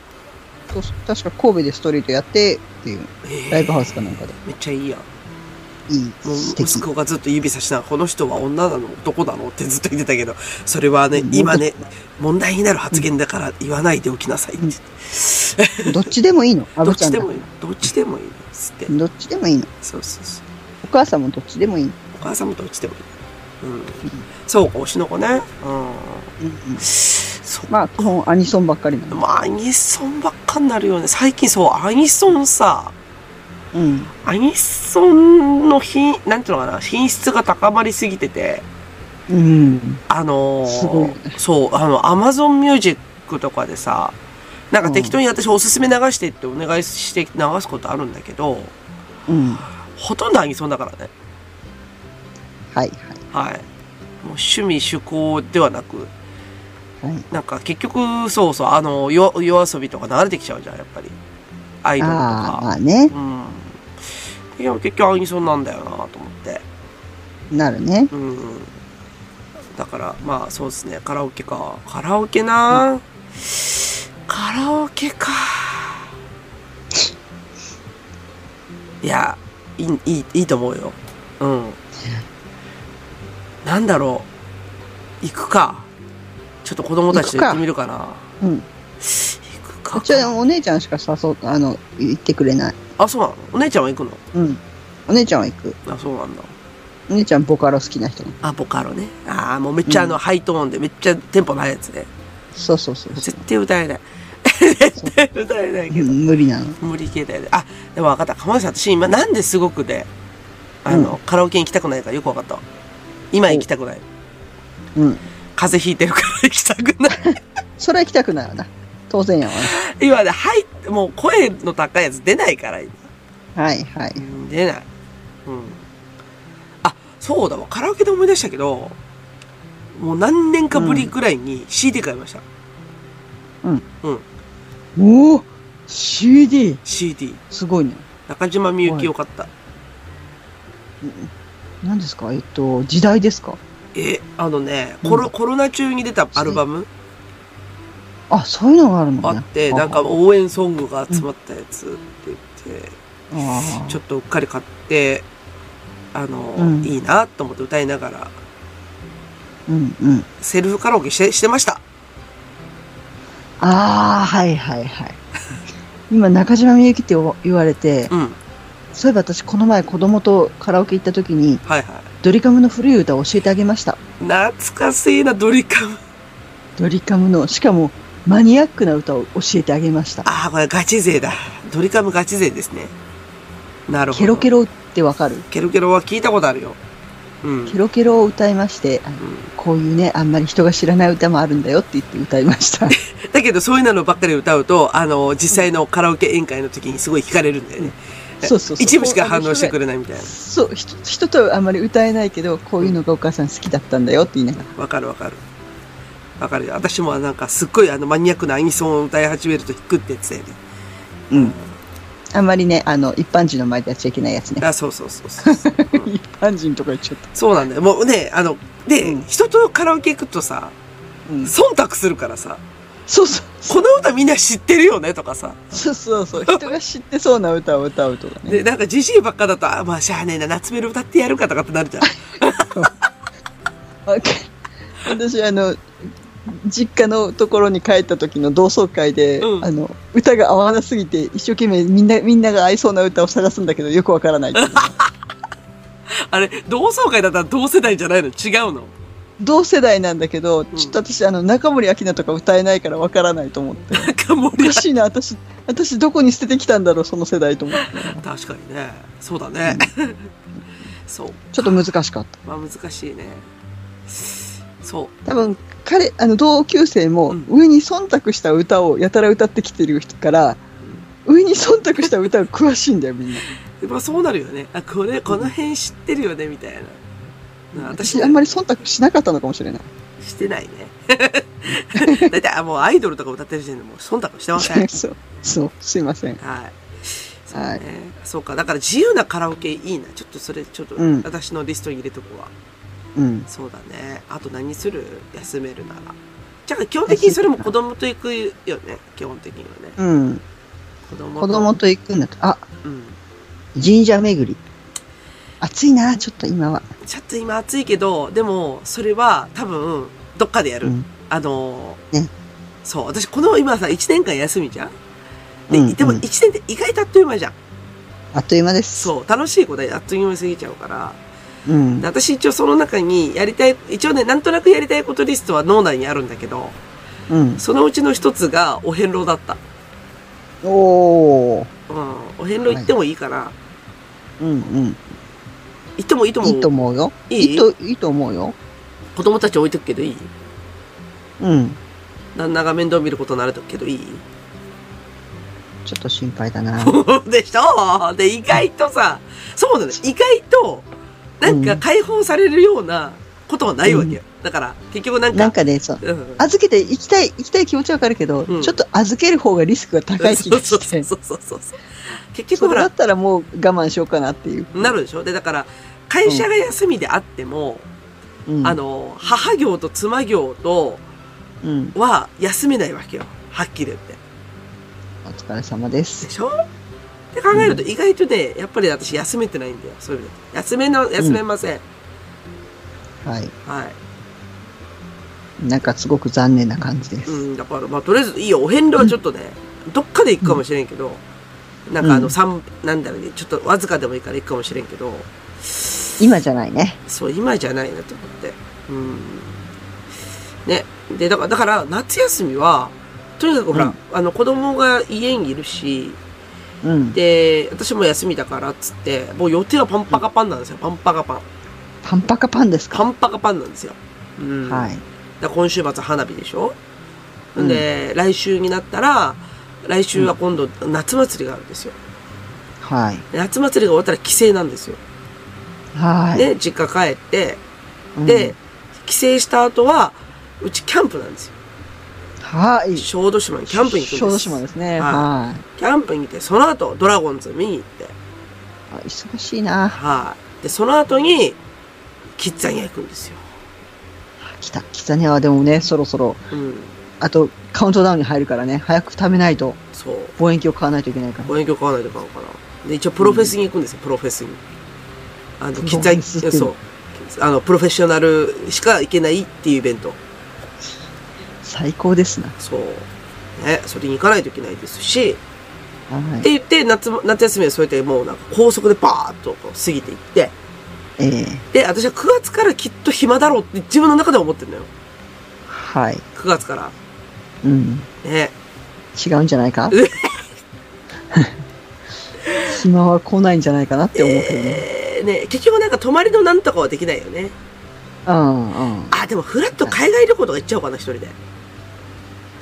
確か神戸でストリートやってっていう、えライブハウスかなんかで。めっちゃいいやん。いい。息子がずっと指さしなこの人は女なの？男なのってずっと言ってたけど、それはねう、ん今ね、問題になる発言だから言わないでおきなさいって。どっちでもいいの？アどっちでもいい。どっちでもいい。つって。どっちでもいいの。そうそうそう。お母さんもどっちでもいいの。お母さんもどっちでもいい。うん。そうか、推しの子ね。うん。うん。まあ、基本アニソンばっかりなの。まあ、アニソンばっかになるよね。最近そう、アニソンさ、うん。アニソンの品、なんていうのかな、品質が高まりすぎてて、うん。あのーそう、あの、アマゾンミュージックとかでさ、なんか適当に私おすすめ流してってお願いして流すことあるんだけど、うん。ほとんどアニソンだからね。はいはい。もう趣味趣向ではなく、はい。はい。なんか結局、そうそう、あの、よ夜遊びとか流れてきちゃうじゃん、やっぱり。アイドルとああ、まか。あね。うん。いや、結局アニソンなんだよなと思って。なるね。うん。だから、まあそうですね、カラオケか。カラオケな、カラオケか。いや、いい、いい、いいと思うよ。うん。なんだろう。行くか。ちょっと子供たちと行ってみるかな。うん。行くかうちはお姉ちゃんしか誘う、あの、言ってくれない。あ、そうなの？お姉ちゃんは行くの？うん。お姉ちゃんは行く。あ、そうなんだ。お姉ちゃんボカロ好きな人あ、ボカロね。ああ、もうめっちゃあの、ハイトーンで、めっちゃテンポないやつね。そうそうそうそ絶対歌えない。絶対歌えないけう。ど。無理なの。無理系だよね。あ、でも分かった。鎌田さん、私今なんですごくで、あの、カラオケに行きたくないかよく分かった。今行きたくない。うん。風邪ひいてるから行きたくない。それは行きたくないわな。当然やわ今ね、はい、もう声の高いやつ出ないから、今。な。はいはい。うん出ない。うん。あ、そうだわ。カラオケで思い出したけど、もう何年かぶりぐらいに CD 買いました。うん。うん。おお !CD! CD。すごいね。中島みゆきを買った。何ですか？えっと、時代ですか？え、あのね、コロ、コロナ中に出たアルバム？あ、そういうのがあるのね。あって、なんか応援ソングが集まったやつって言って、あーちょっとうっかり買って、あの、うんいいなと思って歌いながら、うんうん。セルフカラオケして、してました。ああ、はいはいはい。今、中島みゆきって言われて、うん。そういえば私、この前子供とカラオケ行った時に、はいはい。ドリカムの古い歌を教えてあげました。懐かしいな、ドリカム。ドリカムの、しかも、マニアックな歌を教えてあげました。ああ、これガチ勢だ。ドリカムガチ勢ですね。なるほど。ケロケロってわかる？ケロケロは聞いたことあるよ。うん。ケロケロを歌いまして、あのうんこういうね、あんまり人が知らない歌もあるんだよって言って歌いました。だけど、そういうのばっかり歌うと、あの、実際のカラオケ宴会の時にすごい惹かれるんだよね。そうそうそう。一部しか反応してくれないみたいな。そう、人人とはあんまり歌えないけど、こういうのがお母さん好きだったんだよって言いながら。わかるわかる。わかるよ。私もなんかすっごいあのマニアックなアニソンを歌い始めると弾くってやつだよね。うん。あんまりね、あの、一般人の前でやっちゃいけないやつね。あ、そうそうそうそう。一般人とか言っちゃった。そうなんだよ。もうね、あの、で、うん人とカラオケ行くとさ、うん。忖度するからさ、そうそう。この歌みんな知ってるよねとかさ。そうそうそう。人が知ってそうな歌を歌うとかね。で、なんかじじいばっかだと、あ、まあしゃあねえな、夏メロ歌ってやるかとかってなるじゃん。私、あの、実家のところに帰った時の同窓会で、うんあの、歌が合わなすぎて、一生懸命みんな、みんなが合いそうな歌を探すんだけど、よくわからない あれ、同窓会だったら同世代じゃないの？違うの？同世代なんだけど、んちょっと私、あの、中森明菜とか歌えないからわからないと思って。なんか盛おかしいな、私、私どこに捨ててきたんだろう、その世代と思って。が確かにね。そうだね。そう。ちょっと難しかった。まあ難しいね。そ多分、彼、あの、同級生もうん、上に忖度した歌をやたら歌ってきてる人から、上に忖度した歌が詳しいんだよ、みんな。う。まあそうなるよね。あ、これ、この辺知ってるよね、みたいな。な私、あんまり忖度しなかったのかもしれない。してないね。だいたいあもうアイドルとか歌ってる時点でもう忖度してません。そう、そう、すいません。はい。そうはいね。そうか。だから自由なカラオケいいな。ちょっとそれ、ちょっとうん私のリストに入れとくわ。うん。そうだね。あと何する？休めるなら。じゃあ基本的にそれも子供と行くよね。基本的にはね。うん。子供と。子供と行くんだと。あ、うん。神社巡り。暑いな、ちょっと今は。ちょっと今暑いけど、でも、それは多分、どっかでやる。うん。あのーねそう、私この今さ、1年間休みじゃん？で、うんでもうん1年って意外とあっという間じゃん。あっという間です。そう、楽しいことであっという間に過ぎちゃうから。う。うんで。私一応その中にやりたい、一応ね、なんとなくやりたいことリストは脳内にあるんだけど、うん。そのうちの一つがお遍路だった。おー。うん、お遍路行ってもいいかな。うんうん。行ってもいいと思う。いいと思うよ。いい？いいと、いいと思うよ。子供たち置いとくけどいい？うん。旦那が面倒見ることになるけどいい？ちょっと心配だな。でしょ？で、意外とさ、そうなの、意外と、なんか解放されるようなことはないわけよ。だから、結局なんか、なんかね、そう。うん、預けて行きたい、行きたい気持ちはわかるけど、うんちょっと預ける方がリスクが高い気がそうして。そうそうそうそう。結局ほらだっ、たらもう我慢しようかなっていう。なるでしょ？で、だから、会社が休みであっても、うん、あ、の、母業と妻業とうん。は休めないわけよ。はっきり言って。お疲れ様ですで。しょ？って考えると意外とね、やっぱり私休めてないんだよ。そういう意味で。休めの、休めません。はい。はい。なんかすごく残念な感じです。うん、だから、まあ、とりあえずいいよ。お遍路はちょっとね、どっかで行くかもしれんけど、なんかあの、うん三、なんだろうね、ちょっとわずかでもいいから行くかもしれんけど、今じゃないね。そう、今じゃないなと思って。うん。ね。で、だから、だから、夏休みは、とにかくほら、うんあの、子供が家にいるし、うん。で、私も休みだからっつって、もう予定はパンパカパンなんですよ。パンパカパン。パンパカパンですか？パンパカパンなんですよ。うん。はい。だ今週末花火でしょ、うんで、来週になったら、来週は今度夏祭りがあるんですよ。はい。で夏祭りが終わったら帰省なんですよ。はい。で、実家帰って、うんで、帰省した後は、うちキャンプなんですよ。はい。小豆島にキャンプに行くんです。小豆島ですね。はいはい。キャンプに行って、その後、ドラゴンズ見に行って、あ忙しいな。はい。で、その後に、キッザニア行くんですよ。来た。キザニアはでもね、そろそろ、うん。あとカウントダウンに入るからね、早く食べないと、そう。望遠鏡買わないといけないから。望遠鏡買わないといかんから。で、一応プロフェスに行くんですよ、プロフェスに。あの、キッザニェスっていうの？そう。あの、プロフェッショナルしか行けないっていうイベント。最高ですな。そう。ね、それに行かないといけないですし、はい。って言って、夏も、夏休みはそうやってもうなんか高速でバーッとこう過ぎていって、ええで、私は9月からきっと暇だろうって自分の中では思ってるのよ。はい。9月から。うん。ね。違うんじゃないか？え 暇は来ないんじゃないかなって思うけどね。えー、ね、結局なんか泊まりのなんとかはできないよね。うんうん。あ、でもフラッと海外旅行とか行っちゃおうかな、一人で。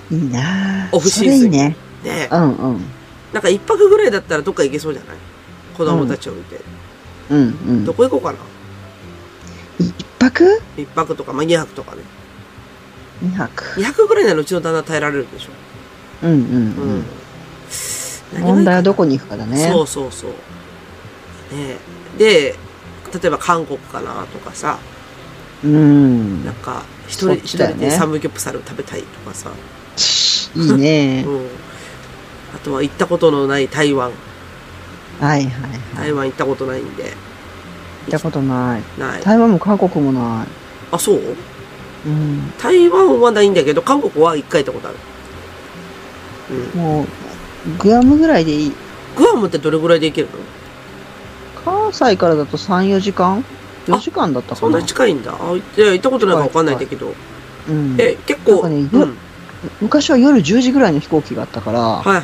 いいなオフそシーズンいいね。ね。うんうん。なんか一泊ぐらいだったらどっか行けそうじゃない？子供たちを置いて。うんうんど。こ行こうかな一泊？一泊とか、まあ、二泊とかね。二泊。二泊ぐらいならうちの旦那耐えられるでしょ。うんうんううんん。。問題はどこにに行くかだね。そうそうそう。ねで、例えば韓国かなとかさ、うん。なんか一そ人一人でサムギョプサル食べたいとかさ、いいね。うん。あとは行ったことのない台湾。はいはいはい。台湾行ったことないんで、行ったことない。ない。台湾も韓国もなあ、そう？い。うん。台湾はないんだけど、韓国は一回行ったことある。うん。もう、グアムぐらいでいい。グアムってどれぐらいで行けるの？関西からだと3、4時間 ?4 時間だったかなそんな近いんだ。あ、いや、行ったことないからわかんないんだけど。うん。え、結構、ねうん。はい昔は夜10時ぐらいの飛行機があったから、はいはい。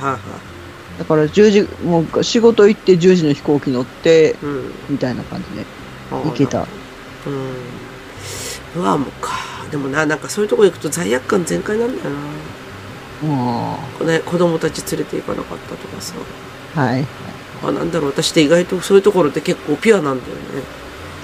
だから10時、もう仕事行って10時の飛行機乗って、うん。みたいな感じであ行け。た。うん。グアムか。でもな、なんかそういうとこ行くと罪悪感全開なんだよな。もね、子供たち連れて行かなかったとかさ。う、はい。あ、なんだろう、私って意外とそういうところって結構ピュアなんだよね。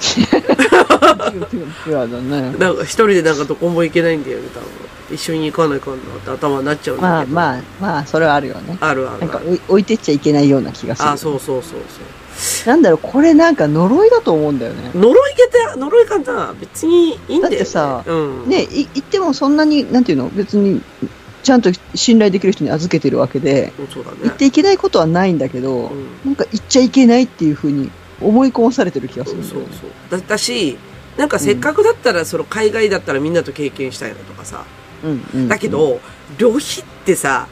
ピュアだね。なんか一人でなんかどこも行けないんだよね、多分。一緒に行かないかんなって頭になっちゃうんだけど。まあまあ、まあ、それはあるよね。あるあなんかるある。置い置いてっちゃいけないような気がする。あ、そうそうそうそう。なんだろう、これなんか呪いだと思うんだよね。呪いけて、呪いかな別にいいんだよ、ね。だってさうん。ね、い言ってもそんなに、なんていうの、別に、ちゃんと信頼できる人に預けてるわけで、うんそうだね。言っていけないことはないんだけど、うんなんか言っちゃいけないっていうふうに思い込まされてる気がすそうそうるんだよね。そう。だったし、なんかせっかくだったら、その海外だったらみんなと経験したいなとかさ。だけ、ど、旅費ってさ、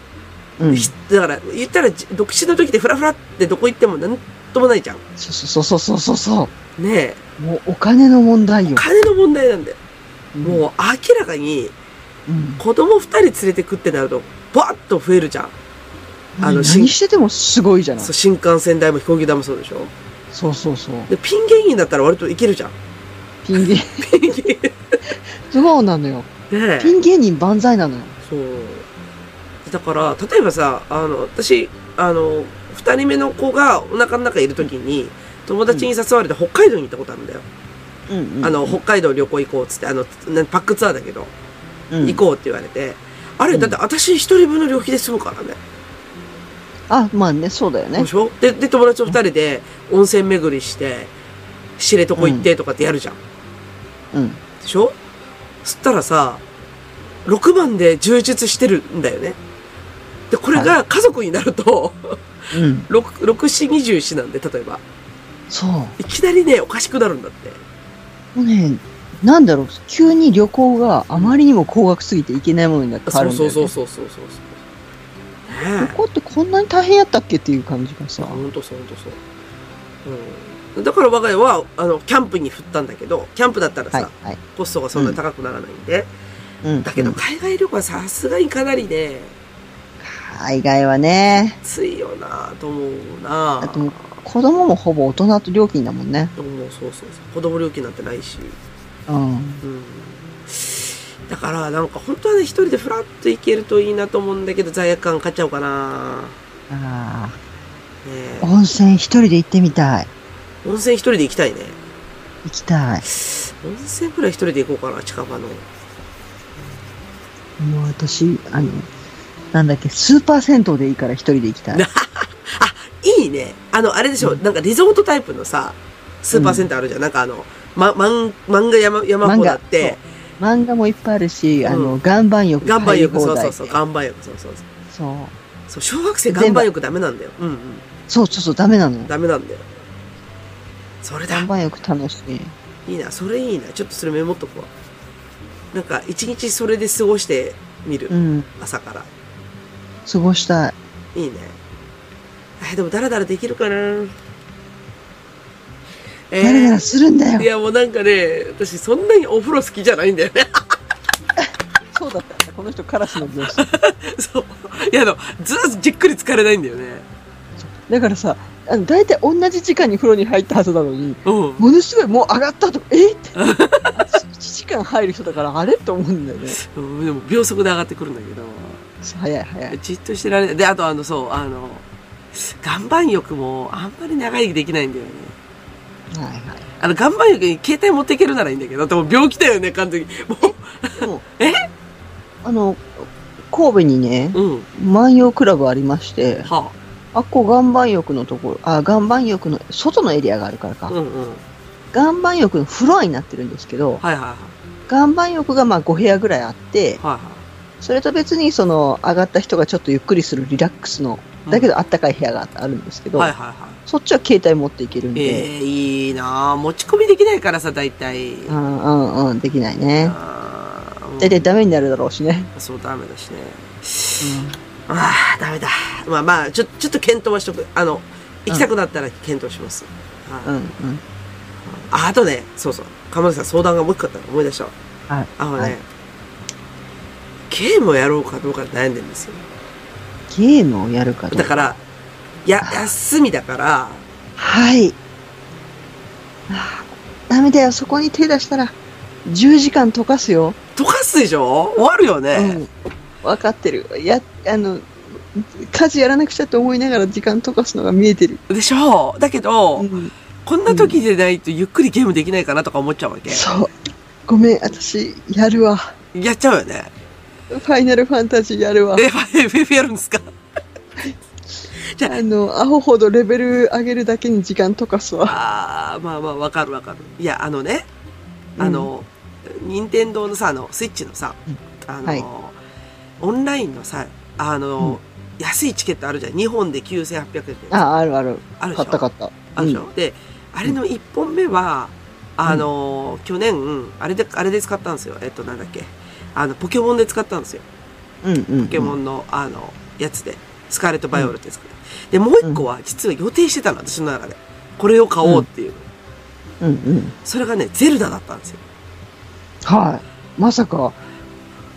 うん、ひだから言ったら独身の時ってフラフラってどこ行ってもなんともないじゃん。そうそうそうそうそねう。もうお金の問題え。よ。金の問題なんだよ。うんもう明らかにうん、子供二人連れてくってなると、バッと増えるじゃん。あの何新しててもすごいじゃないそう新幹線代も飛行機代もそうでしょ。そうそうそう。で、ピン芸人だったら割といけるじゃん。ピン芸、ピン芸人。そうなのよ。ねえピン芸人万歳なのよ。そう。だから、例えばさ、あの、私、あの、二人目の子がお腹の中にいる時に、友達に誘われて北海道に行ったことあるんだよ。うんうん、あの、北海道旅行行こうっつって、あの、なパックツアーだけど、うん行こうって言われて、あれ、うんだって私一人分の旅費で済むからね。あ、まあね、そうだよねでし。ょ？で、で、友達と二人で温泉巡りして、知床行ってとかってやるじゃん。うん。でしょ？そしたらさ、6番で充実してるんだよね。で、これが家族になると、うん。6、6、4、24なんで、例えば。そう。もいきなりね、おかしくなるんだって。うね、なんだろう、急に旅行があまりにも高額すぎていけないものになって変わそうるんだよ、ね。そうそうそうそうそうそう。ね旅行ってこんなに大変やったっけっていう感じがえ。さ。ほんとそう、ほんとそう。うん。だから我が家は、あの、キャンプに振ったんだけど、キャンプだったらさ、はい、はい。コストがそんなに高くならないんで。うん。だけど、うん海外旅行はさすがにかなりね、海外はね、ついよなと思うなだっ子供もほぼ大人と料金だもんね。そうそうそう。子供料金なんてないし。うん。うん。だから、なんか本当はね、一人でフラッと行けるといいなと思うんだけど、罪悪感買っちゃおうかなああ。ねえ温泉一人で行ってみたい。温泉一人で行きたいね。行きたい。温泉くらい一人で行こうかな、近場の。もう私、あの、なんだっけ、スーパー銭湯でいいから一人で行きたい。いいね。あの、あれでしょ、なんかリゾートタイプのさ、スーパーセンターあるじゃん。なんかあの、ま、まん、漫画山、山ほどあって、漫画もいっぱいあるし、あうの、岩盤浴岩盤浴、そうそうそう、岩盤浴、そうそうそう。そう。そう、小学生岩盤浴ダメなんだよ。うんうん。そうそうそう、ダメなのよ。ダメなんだよ。それだ岩。盤浴楽しい。いいな、それいいな。ちょっとそれメモっとくわ。なんか、一日それで過ごしてみる。うん。朝から。過ごしたい。いいね。え、でも、だらだらできるかなえーだらだらするんだよ。いや、もうなんかね、私そんなにお風呂好きじゃないんだよね。そうだった。この人カラスの上司。そう。いや、あの、ずーっとじっくり疲れないんだよね。だからさ、あの、大体同じ時間に風呂に入ったはずなのに、うん。ものすごいもう上がったとか、え？って。1時間入る人だから、あれ？って思うんだよね。うんでも、秒速で上がってくるんだけど。早い早い。じっとしてられない。で、あとあの、そう、あの、岩盤浴もあんまり長生きできないんだよね。はいはい。あの、岩盤浴に携帯持っていけるならいいんだけど、でも病気だよね、完全に。もでも え？あの、神戸にね、う、うん。万葉クラブありまして、はあっこ岩盤浴のところ、あ、岩盤浴の外のエリアがあるからあ。か。うんうん。岩盤浴のフロアになってるんですけど、はいはいはい。岩盤浴がまあ5部屋ぐらいあって、はいはい。それと別にその上がった人がちょっとゆっくりするリラックスの、だけどあったかい部屋があるんですけど、はいはいはい。そっちは携帯持っていけるんで、ええいいなあ持ち込みできないからさ、大体。うんうんうん、できないね。あー大体ダメになるだろうしね。そう、ダメだしね。ああ、ダメだ。まあまあ、ちょ、ちょっと検討はしとく。あの、行きたくなったら検討します。はいうんうん。あ、あとね、そうそう。鎌田さん相談がもう一個あったの思い出したわ。はい。あのね、はいゲームをやろうかどうか悩んでるんですよ。ゲームをやるかどうだから、や、休みだから、はい。あーダメだよ、そこに手出したら、10時間溶かすよ。溶かすでしょ？終わるよね。うん。分かってる。や、あの、家事やらなくちゃって思いながら時間溶かすのが見えてる。でしょ？だけど、うん。こんな時でないとゆっくりゲームできないかなとか思っちゃうわけ。そう。ごめん、私、やるわ。やっちゃうよね。ファイナルファンタジーやるわ。え、FF やるんですか？あの、アホほどレベル上げるだけに時間溶かすわ。ああ、まあまあ、わかるわかる。いや、あのね、あの、任天堂のさ、あの、スイッチのさ、あの、はいオンラインのさ、あの、安いチケットあるじゃん。2本で9800円ってやつあ、あるある。ある買った買った。あるでしょ、で、あれの1本目は、あの、去年、あれで、あれで使ったんですよ。えっと、なんだっけ？あの、ポケモンで使ったんですよ。うんうん。ポケモンの、あの、やつで。スカーレット・バイオレットですから。で、もう一個は、実は予定してたの、私の中で。これを買おうっていう。うんうん。それがね、ゼルダだったんですよ。はい。まさか。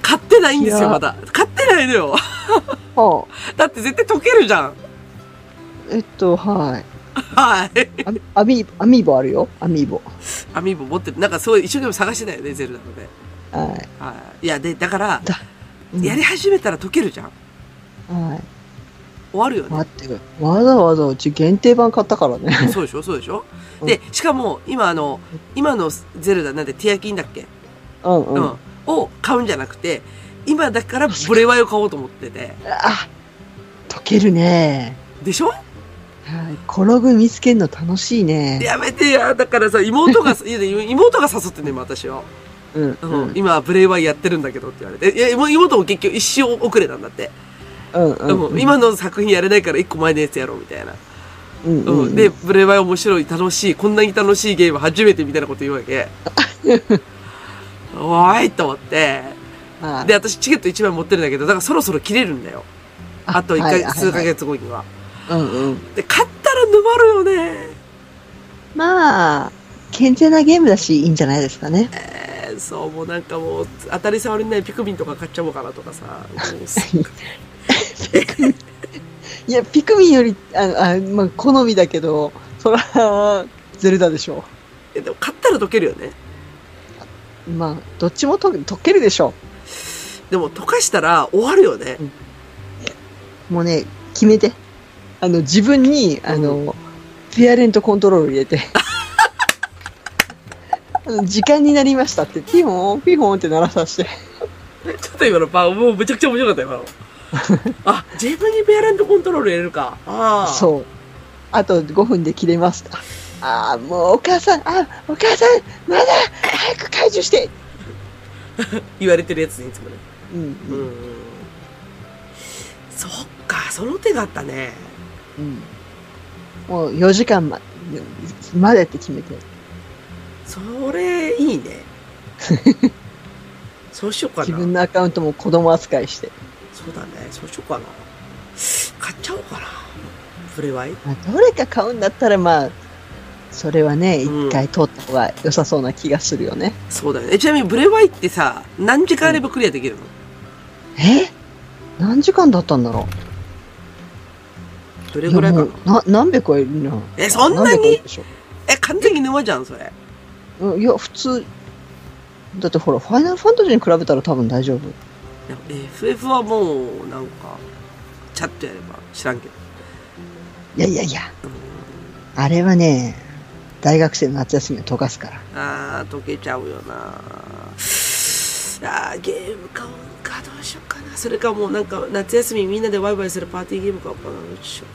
は買ってないんですよ、まだ。買ってないのよ。あ。だって絶対溶けるじゃん。えっと、はい。はい。アミアミーボあるよ。アミーボ。アミーボ持ってる。なんかそう一生懸命探してたよね、ゼルダので。はい。はい。いや、で、だから、だうんやり始めたら溶けるじゃん。はい。終わるよね。待って、わざわざうち限定版買ったからね。そうでしょそうでしょ、うんで、しかも、今あの、今のゼルダなんてティアキンだっけ？うんうん。うん。を買うんじゃなくて、今だからブレワイを買おうと思ってて。あ、溶けるね。でしょ？はい。転ぐ見つけるの楽しいね。やめてや。だからさ、妹が、妹が誘ってんね、今私を。うんううんん。今ブレイワイやってるんだけどって言われて。いや、妹も結局一生遅れたんだって。うんうん。今の作品やれないから一個前のやつやろうみたいな。うんう。うんん。で、ブレイワイ面白い、楽しい、こんなに楽しいゲーム初めてみたいなこと言うわけ。おーいと思って。はいで、私チケット1枚持ってるんだけど、だからそろそろ切れるんだよ。あと1はい回、数ヶ月後には。うんうん。で、買ったら沼るよね。まあ、健全なゲームだし、いいんじゃないですかね。えーそう、もうなんかもう、当たり障りないピクミンとか買っちゃおうかなとかさ。いや、ピクミンより、あ、あまあ、好みだけど、そら、ゼルダでしょえでも買ったら溶けるよね。う。まあ、どっちもと溶けるでしょでも溶かしたら終わるよね。う。もうね、決めて。あの、自分に、あの、ペアレントコントロール入れて。時間になりましたって、ピホン、ピホンって鳴らさせて。ちょっと今のパン、もうめちゃくちゃ面白かったよ、今の。あ、自分にペアレントコントロール入れるか。ああ。そう。あと5分で切れますと。ああ、もうお母さん、あ、お母さん、まだ早く解除して。言われてるやつにいつもね。うん、うん。そっか、その手があったね。うん。もう4時間ままでって決めて。それ、いいね。そうしようかな。自分のアカウントも子供扱いして。そうだね。そうしようかな。買っちゃおうかな。プレワイまあ、どれか買うんだったら、まあ、それはね、うん一回通った方が良さそうな気がするよね。そうだよね。えちなみにブレワイってさ、何時間あればクリアできるの、え？何時間だったんだろう？どれぐらいかな？やもうな何百はいるな。えそんなに？何百はいるでしょえ、完全に沼じゃん、それ。うんいや、普通、だってほら、ファイナルファンタジーに比べたら多分大丈夫。いや FF はもう、なんか、チャッとやれば知らんけど。いやいやいや、あれはね、大学生の夏休みを溶かすから。あー、溶けちゃうよなあー、ゲーム買おうか、どうしようかな。それかもうなんか、夏休みみんなでワイワイするパーティーゲーム買おうかな。どうしよ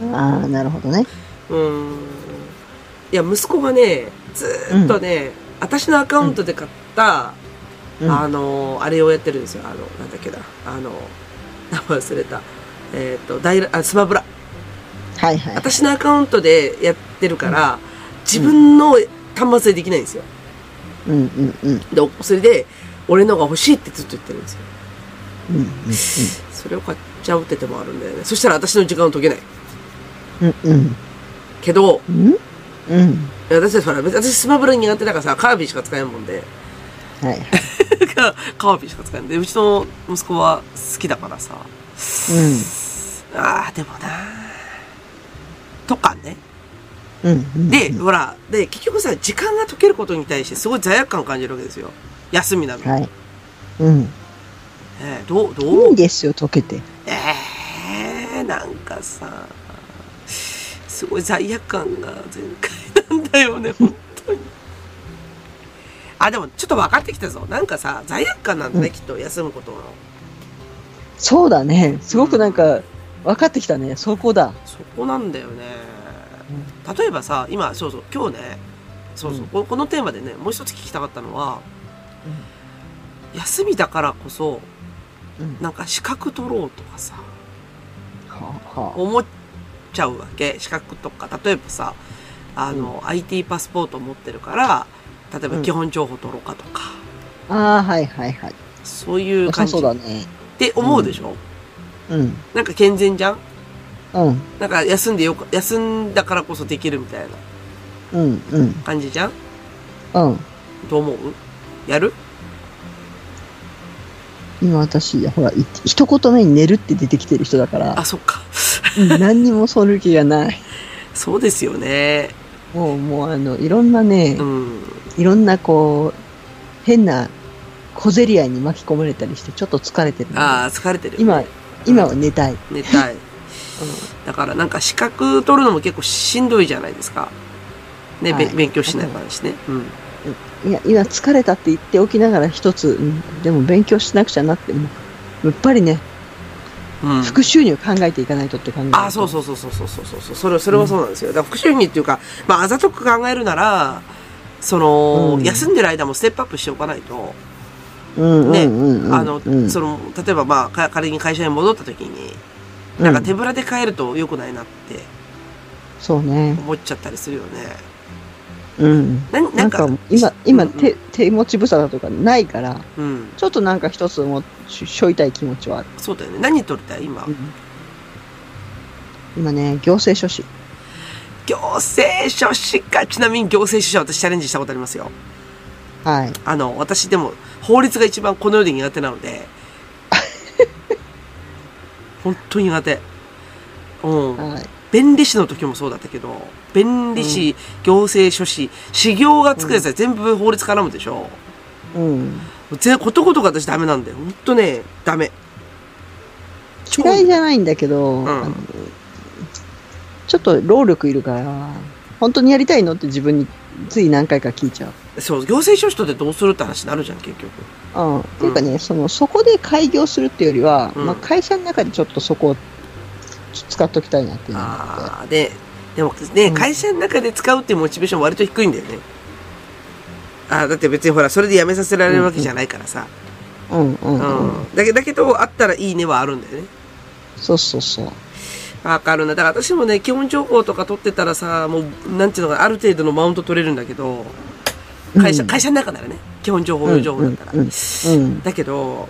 うかな。ああ、なるほどね。うーん。いや、息子がね、ずーっとね、私のアカウントで買った、うんあの、あれをやってるんですよ。あの、なんだっけな。あの、名前忘れた。えっ、と、ダイラ、あ、スマブラ。はいはい。私のアカウントでやってるから、自分の端末でできないんですよ。うんうんうん。で、それで、俺のが欲しいってずっと言ってるんですよ。うんうんそれを買っちゃうって手もあるんだよね。そしたら私の時間を解けない。うん。うんうん。けど、うんうん。私たちほら、別に私スマブラ苦手だからさ、カービィしか使えんもんで。はいはい。カービィしか使えんで、うちの息子は好きだからさ。ああ、でもなとかね。で、ほら、で、結局さ、時間が解けることに対してすごい罪悪感を感じるわけですよ。休みなのに。はい。うん。えーどう、どいいうんですよ、溶けて。えー、なんかさ、すごい罪悪感が全開なんだよね、本当に。あ、でもちょっと分かってきたぞ。なんかさ、罪悪感なんだね、うんきっと、休むことの。そうだね。すごくなんか、分かってきたね。そこだ。そこなんだよね。例えばさ、今、そうそう、今日ね、そうそう、うんここのテーマでね、もう一つ聞きたかったのは、休みだからこそ、うん。なんか資格取ろうとかさ、はあ、はあ。思っちゃうわけ。資格とか、例えばさ、あの、IT パスポート持ってるから、例えばうん基本情報取ろうかとか、ああ、はいはいはい。そういう感じっそうだね。て思うでしょ、うん。なんか健全じゃん？うん。なんか休んでよく、休んだからこそできるみたいなうん。うん。感じじゃん？うん。どう思う？やる？今私、ほら、い一言目に寝るって出てきてる人だからあ、、そっか。うん何にもそる気がない。そうですよね。もう、もう、あの、いろんなね、うん。いろんなこう、変な小競り合いに巻き込まれたりして、ちょっと疲れてる。ああ、疲れてるよ、今、今は寝たい。寝たい。だからなんか資格取るのも結構しんどいじゃないですか。ね、べはい勉強しない話ね。うん。いや、今疲れたって言っておきながら一つ、うんでも勉強しなくちゃなって、もうやっぱりね、うん。副収入考えていかないとって考えあ、そうそうそうそうそうそうそう。それ、それはそうなんですよ。だから副収入っていうか、まあ、あざとく考えるなら、その、うん休んでる間もステップアップしておかないと、うんねうんうんうん、あの、うん、その、例えばまあ、か仮に会社に戻った時に、なんか手ぶらで帰ると良くないなってそうね。思っちゃったりするよね。うん。ななんんか、今、今、うんうん手、手持ち無沙汰とかないから、うん。ちょっとなんか一つもししょいたい気持ちはある。そうだよね。何取りたい？今。今ね、行政書士。行政書士か。ちなみに行政書士は私チャレンジしたことありますよ。はい。あの、私でも法律が一番この世で苦手なので、本当に苦手。うん。はい。弁理士の時もそうだったけど、弁理士、行政書士、修行がつくやつは全部法律絡むでしょ。うん。ぜことごとく私ダメなんだよ。本当ね、ダメ。嫌いじゃないんだけど、んあのちょっと労力いるから、本当にやりたいのって自分につい何回か聞いちゃう。そう、行政書士とってどうするって話になるじゃん、結局。うん。っていうかね、その、そこで開業するっていうよりは、うんまあ会社の中でちょっとそこを使っときたいなっていうのがあって。ああ、で、でもね、うん会社の中で使うっていうモチベーション割と低いんだよね。ああ、だって別にほら、それで辞めさせられるわけじゃないからさ。うんうんううん。ん。だけだけど、あったらいいねはあるんだよね。そうそうそう。わかるな。だから私もね、基本情報とか取ってたらさ、もう、なんていうのかな、ある程度のマウント取れるんだけど、会社、うん会社の中ならね、基本情報の情報だったら。うんうんうん。だけど、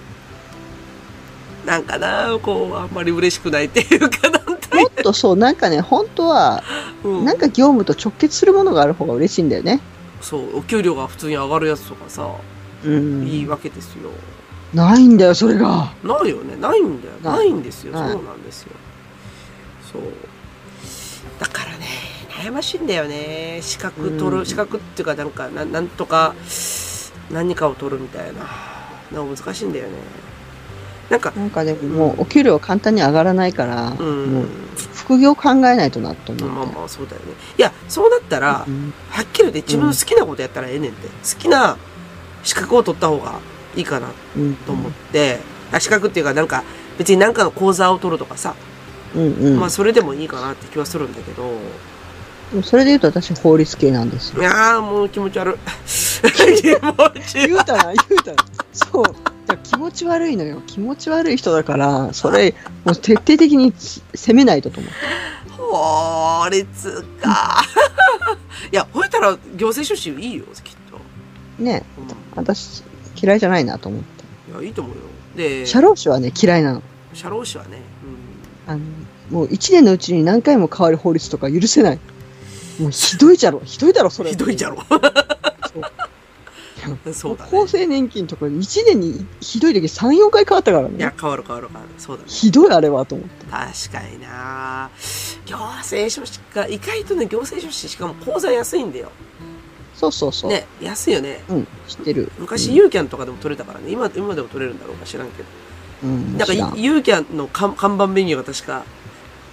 なんかな、こう、あんまり嬉しくないっていうかなもっとそう、なんかね、本当は、うんなんか業務と直結するものがある方が嬉しいんだよね。そう、お給料が普通に上がるやつとかさ、うん。いいわけですよ。ないんだよ、それが。ないよね。ないんだよ。ないんですよ。そうなんですよ。そう。だからね、悩ましいんだよね。資格取る、うん資格っていうか、なんか、ななんとか、何かを取るみたいな。なんか難しいんだよね。なんか、なんかでも、もうお給料は簡単に上がらないから、うん。もう副業考えないとなと思って。まあまあ、そうだよね。いや、そうなったら、うんはっきり言って自分の好きなことやったらええねんって。好きな資格を取った方がいいかなうんと思って、あ資格っていうかなんか別に何かの講座を取るとかさ、うんうん。まあそれでもいいかなって気はするんだけど、それで言うと私法律系なんですよ。いやーもう気持ち悪い。気持ち悪い。言うたな、言うたな。そう。気持ち悪いのよ。気持ち悪い人だから、それ、もう徹底的に責めないとと思って。法律か。いや、ほえたら行政書士いいよ、きっと。ね、う私、嫌いじゃないなと思って。ん、いや、いいと思うよ。で、社労士はね、嫌いなの。社労士はね、あの、もう一年のうちに何回も変わる法律とか許せない。もうひどいじゃろ。ひどいだろ、それ。うん、ひどいじゃろ。そう そうだね。厚生年金とか1年にひどい時3、4回変わったからね。、いや変わる変わる変わる。そうだね。ひどいあれはと思って。確かにな行政書士か、意外とね、行政書士しかも講座安いんだよ。そうそうそう。ね、安いよね。うん、知ってる。昔、ユーキャンとかでも取れたからね。今、今でも取れるんだろうか知らんけど。うん、なんか、ユーキャンの看看板メニューが確か、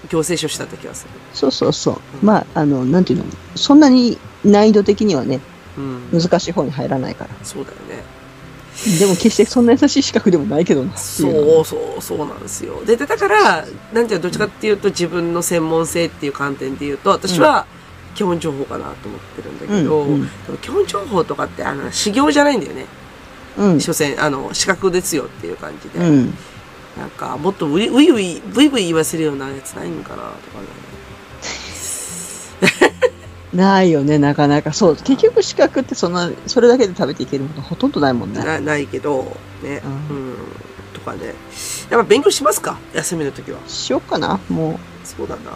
行政書したって気がする。そうそうそう。うんまあ、あの、なんていうの、そんなに難易度的にはね、うん。難しい方に入らないから。そうだよね。でも決してそんな優しい資格でもないけどな。そうそう、そうなんですよ。で、でだから、なんていうの、どっちかっていうと自分の専門性っていう観点で言うと、私は基本情報かなと思ってるんだけど、うんうん基本情報とかって、あの、修行じゃないんだよね。うん。所詮、あの、資格ですよっていう感じで。うん。なんか、もっとウイウイウイ、ブイブイ言わせるようなやつないんかなとかね。ないよね、なかなか。そう。結局資格ってそんな、それだけで食べていけるものほとんどないもんね。なないけど、ね、ううん、とかね。やっぱ勉強しますか？休みの時は。しようかな。もそうだな。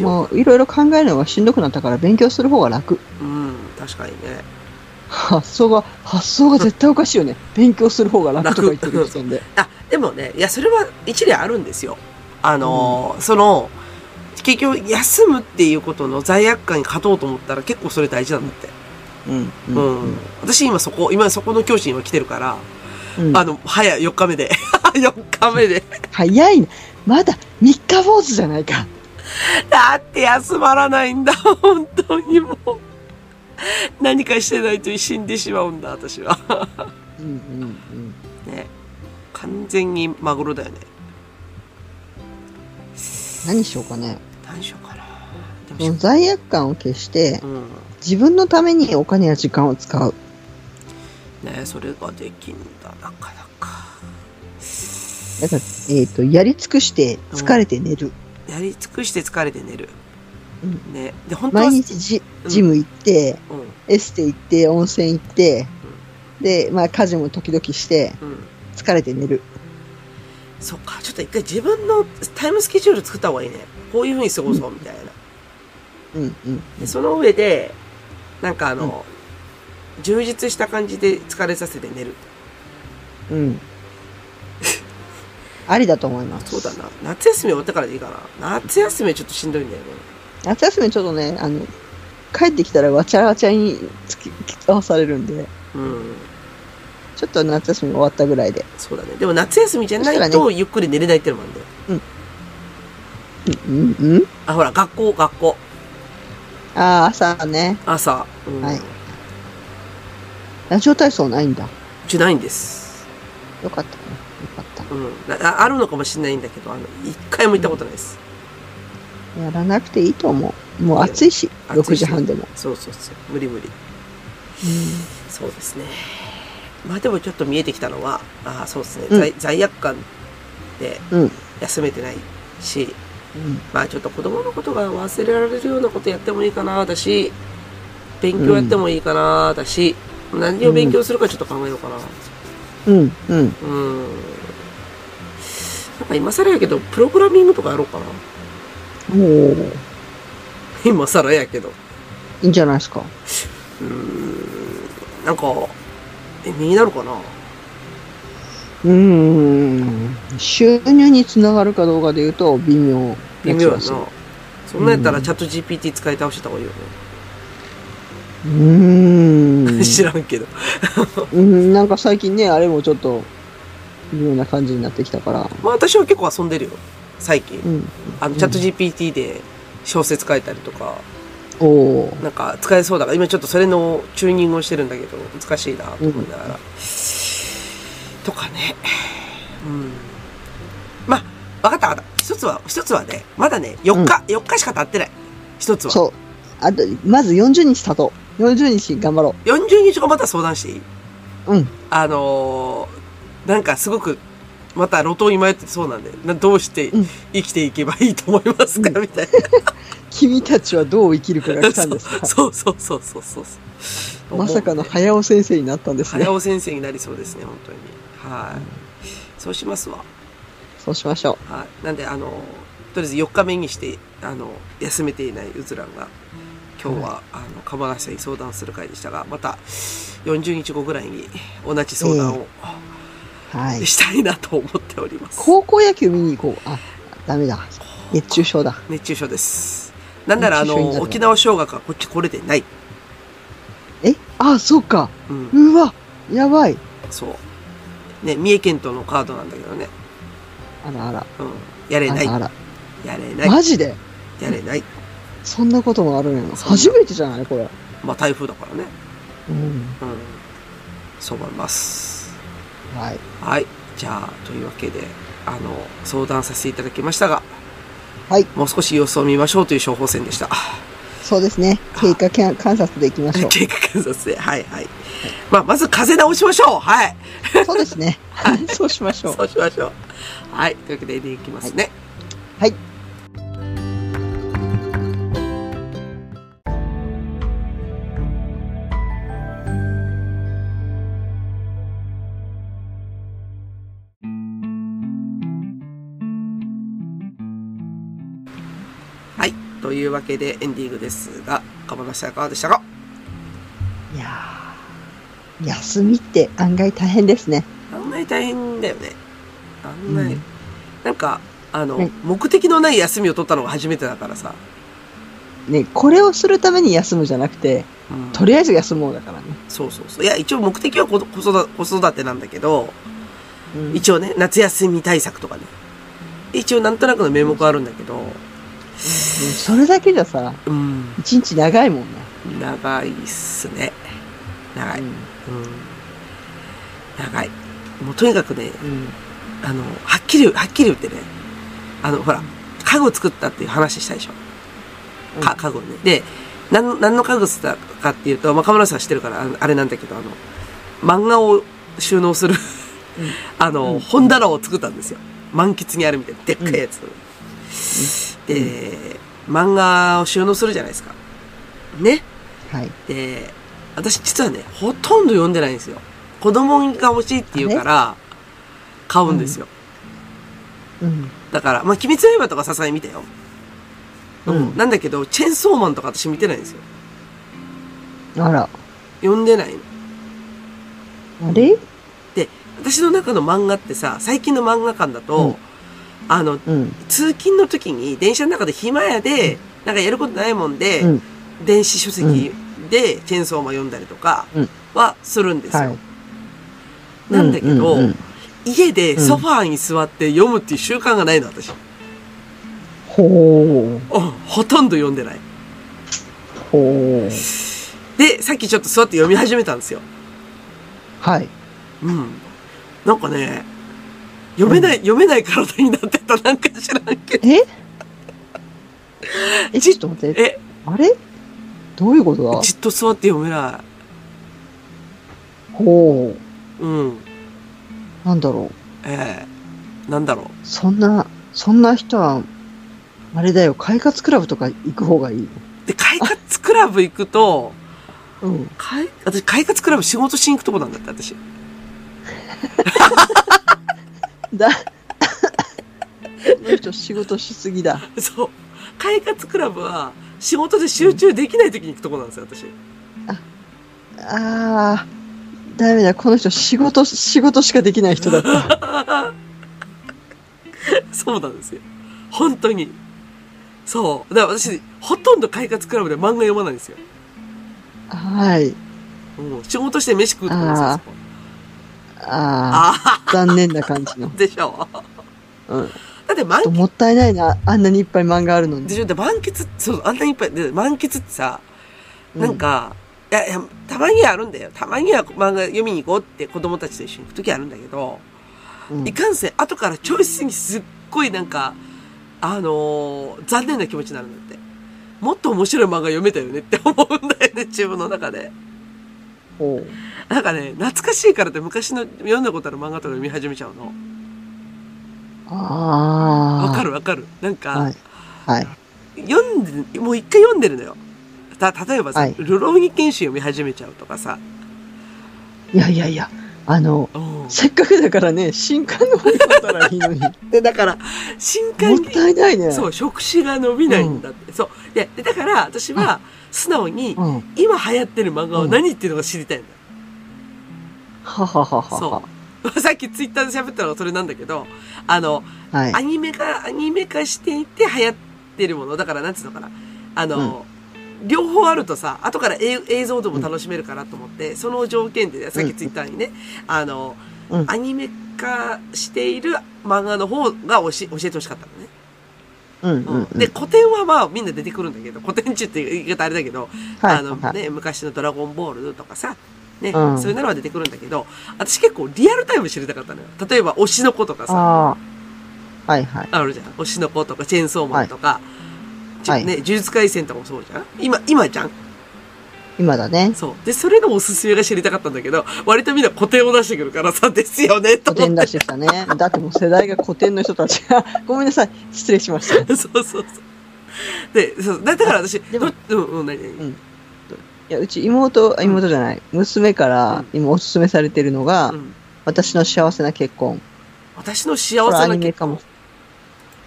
もういろいろ考えるのがしんどくなったから勉強する方が楽。うん、確かにね。発想が、発想が絶対おかしいよね。勉強する方が楽とか言ってる時点で。あ、でもね、いや、それは一理あるんですよ。あのーその、結局、休むっていうことの罪悪感に勝とうと思ったら結構それ大事なんだって。うん。うん。私今そこ、今そこの教師に今来てるから、うんあの、早い、4日目で。4日目で。早いね。まだ3日坊主じゃないか。だって休まらないんだ、本当にもう。何かしてないと死んでしまうんだ、私は。うんうんうん。ね。完全にマグロだよね。何しようかね。何しようかな。罪悪感を消して、うん。自分のためにお金や時間を使う。ねそれができんだ、なかなか。だから、えっ、と、やり尽くして疲れて寝る。やり尽くして疲れて寝る。うんね。で、本当は、毎日ジジム行って、うん。エステ行って、温泉行って、で、まあ家事も時々して、うん。疲れて寝る。そっか、ちょっと一回自分のタイムスケジュール作った方がいいね。こういう風に過ごそう、みたいな。うんうん。で、その上で、なんかあの、充実した感じで疲れさせて寝る。うん。ありだと思います。そうだな。夏休み終わってからでいいかな。夏休みはちょっとしんどいんだよね。夏休みちょっとね、あの、帰ってきたらわちゃわちゃにつき、合わされるんで、うん。ちょっと夏休み終わったぐらいで。そうだね。でも夏休みじゃないとゆっくり寝れないってのもあるんだよ。うん、うん、うんあ、ほら、学校、学校。ああ、朝ね。朝。うん。はいラジオ体操ないんだ。うちないんです。よかったね。よかった。うん。なああるのかもしれないんだけど、あの、一回も行ったことないです。やらなくていいと思う。もう暑いし、6暑いし時半でも。そうそうそう。無理無理。そうですね。まあでもちょっと見えてきたのは、ああ、そうですね。うん罪罪悪感でうん。うん。休めてないし、うん。まあちょっと子供のことが忘れられるようなことやってもいいかな、だし、勉強やってもいいかな、だし、何を勉強するかちょっと考えようかな。うん。うん。うん。なんか今更やけど、プログラミングとかやろうかな。おお。今更やけど。いいんじゃないですか？なんか、え、身になるかな？うーん。収入につながるかどうかで言うと、微妙。微妙やな。そんなんやったらうんチャット GPT 使い倒した方がいいよね。ん。知らんけど。うん、なんか最近ね、あれもちょっと、微妙な感じになってきたから。まあ私は結構遊んでるよ。最近。うん。あの、チャット GPT で小説書いたりとか、おお。なんか使えそうだから、今ちょっとそれのチューニングをしてるんだけど、難しいなと思いながら。とかね。うん。まあ、わかったわかった。一つは、一つはね、まだね、4日、4日しか経ってない。一つは。そう。あと、まず40日経とう。40日頑張ろ40日後また相談していい？ううん。あのーなんかすごく、また路頭に迷ってそうなんで、などうしてうん生きていけばいいと思いますか、みたい 君たちはどう生きるかがな。来たんですか？そうそうそうそうそうそう。まさかの早尾先生になったんですね早。尾先生になりそうですね、本当に。はい。そうしますわ。そうしましょはい。なんで、あの、とりあえず4日目にして、あの、休めていないうずらんが、今日は、あの、釜梨さんに相談する会でしたが、また、40日後ぐらいに同じ相談をう。はい。したいなと思っております。高校野球見に行こう。あ、ダメだ。熱中症だ。熱中症です。なんなら、あの、沖縄小学はこっち来れてない。え？あ、そうか。うん。うわ、やばい。そう。ね、三重県とのカードなんだけどね。あらあら。うん。やれない。あら。やれない。マジで？やれない。そんなこともあるんや。初めてじゃない？これ。まあ台風だからね。うん。うん。そう思います。はい。はい。じゃあ、というわけで、あの、相談させていただきましたが、はい。もう少し様子を見ましょうという処方箋でした。そうですね。経過観観察でいきましょう。経過観察で。はいはい。まあ、まず風直しましょうはい。そうですね。そうしましょう。そうしましょう。はい。というわけで、エンディングいきますね。はい。というわけで、エンディングですが、鴨梨さんいかがでしたか？いやー休みって案外大変ですね。案外大変だよね。案外。うんなんか、あの、ね目的のない休みを取ったのが初めてだからさ。ね、これをするために休むじゃなくて、うんとりあえず休もうだからね。そうそうそう。いや、一応目的は子子育子育てなんだけど、うん一応ね、夏休み対策とかね。一応なんとなくの名目あるんだけど、それだけじゃさ、うん、一日長いもんね。長いっすね。長い。うん。長い。もうとにかくね、うん。あの、はっきり、はっきり言ってね、あの、ほら、家具作ったっていう話したでしょ。か、家具ね。で、なんの、何の家具したかっていうと、まあ、カメラさん知ってるから、あれなんだけど、あの、漫画を収納する、あの、うん本棚を作ったんですよ。満喫にあるみたいな、でっかいやつ。で、漫画を収納するじゃないですか。ね。はい。で、私実はね、ほとんど読んでないんですよ。子供が欲しいって言うから、買うんですよ。うん。だから、まあ、鬼滅の刃とかさすがに見たよ。うんなんだけど、チェンソーマンとか私見てないんですよ。あら。読んでないの。あれ？で、私の中の漫画ってさ、最近の漫画館だと、うんあの、うん。通勤の時に電車の中で暇やで、なんかやることないもんで、うん。電子書籍でチェンソーマン読んだりとかうんはするんですよ。はい。なんだけど、うんうんうん家でソファーに座って読むっていう習慣がないの、私。ほう。おほとんど読んでない。ほう。で、さっきちょっと座って読み始めたんですよ。はい。うん。なんかね、読めない、読めない体になってた、なんか知らんけど。え？え、ちょっと待って。え、あれ？どういうことだ？じっと座って読めなほう。い。うん。なんだろう。ええなんだろう。そんな、そんな人は、あれだよ、快活クラブとか行く方がいいよ。で、快活クラブ行くと、うん。快私、快活クラブ仕事しに行くとこなんだって、私。だ、この人仕事しすぎだ。そう。快活クラブは、仕事で集中できない時に行くとこなんですよ、私。あー、ダメだ、この人仕事、仕事しかできない人だった。そうなんですよ。本当に。そう。だから私、ほとんど快活クラブで漫画読まないんですよ。はい。うん。仕事して飯食うとこなんですよ、ああー、残念な感じのあ。でしょ。うん。だって満ちょっともったいないな、あんなにいっぱい漫画あるのに。でしょで満喫、そう、あんなにいっぱい、で満喫ってさ、なんか、いやいや、たまにはあるんだよ。たまには漫画読みに行こうって子供たちと一緒に行くときあるんだけど、うん、いかんせん、後からチョイスにすっごいなんか、あのー残念な気持ちになるんだって。もっと面白い漫画読めたよねって思うんだよね、自分の中で。ほなんかね、懐かしいからって昔の読んだことある漫画とか読み始めちゃうの。う。あー。わかるわかる。なんか、はい。はい。読んで、もう一回読んでるのよ。た、例えばさ、はいルローニケンシン読み始めちゃうとかさ。いやいやいや、あの、うんせっかくだからね、新刊の本読んだらいいのに。も で、だから、新刊っに、たいないね。そう、触手が伸びないんだって。そう。で、でだから、私は、素直に、うん。今流行ってる漫画は何っていうのが知りたいんだよ。ははははは。そう。さっきツイッターで喋ったのがそれなんだけど、あの、はいア。ニメ化、アニメ化していて流行ってるもの。だから、なんつうのかな。あの、両報あるとさ、後から映映像でも楽しめるかなと思って、その条件で、さっきツイッターにね、あの、うんアニメ化している漫画の方が教え教えてほしかったのね。うんうんうん。で、古典はまあみんな出てくるんだけど、古典中っていう言い方あれだけど、はいあのはいね、昔のドラゴンボールとかさ、ね、うんそういうのは出てくるんだけど、私結構リアルタイム知りたかったのよ。例えば、推しの子とかさ。はいはい。あるじゃん。推しの子とか、チェーンソーマンとか、ちはいね、呪術廻戦とかもそうじゃん今、今じゃん今だね。そう。で、それのおすすめが知りたかったんだけど、割とみんな古典を出してくるからさ、ですよね、と思って。古典出してきたね。だってもう世代が古典の人たちが、ごめんなさい。失礼しました。そうそうそう。で、そう、だだから私、でもどうん、うん、うん。いや、うち妹、あ妹じゃない、娘から今おすすめされてるのが、うん。私の幸せな結婚。私の幸せな結ニメかも。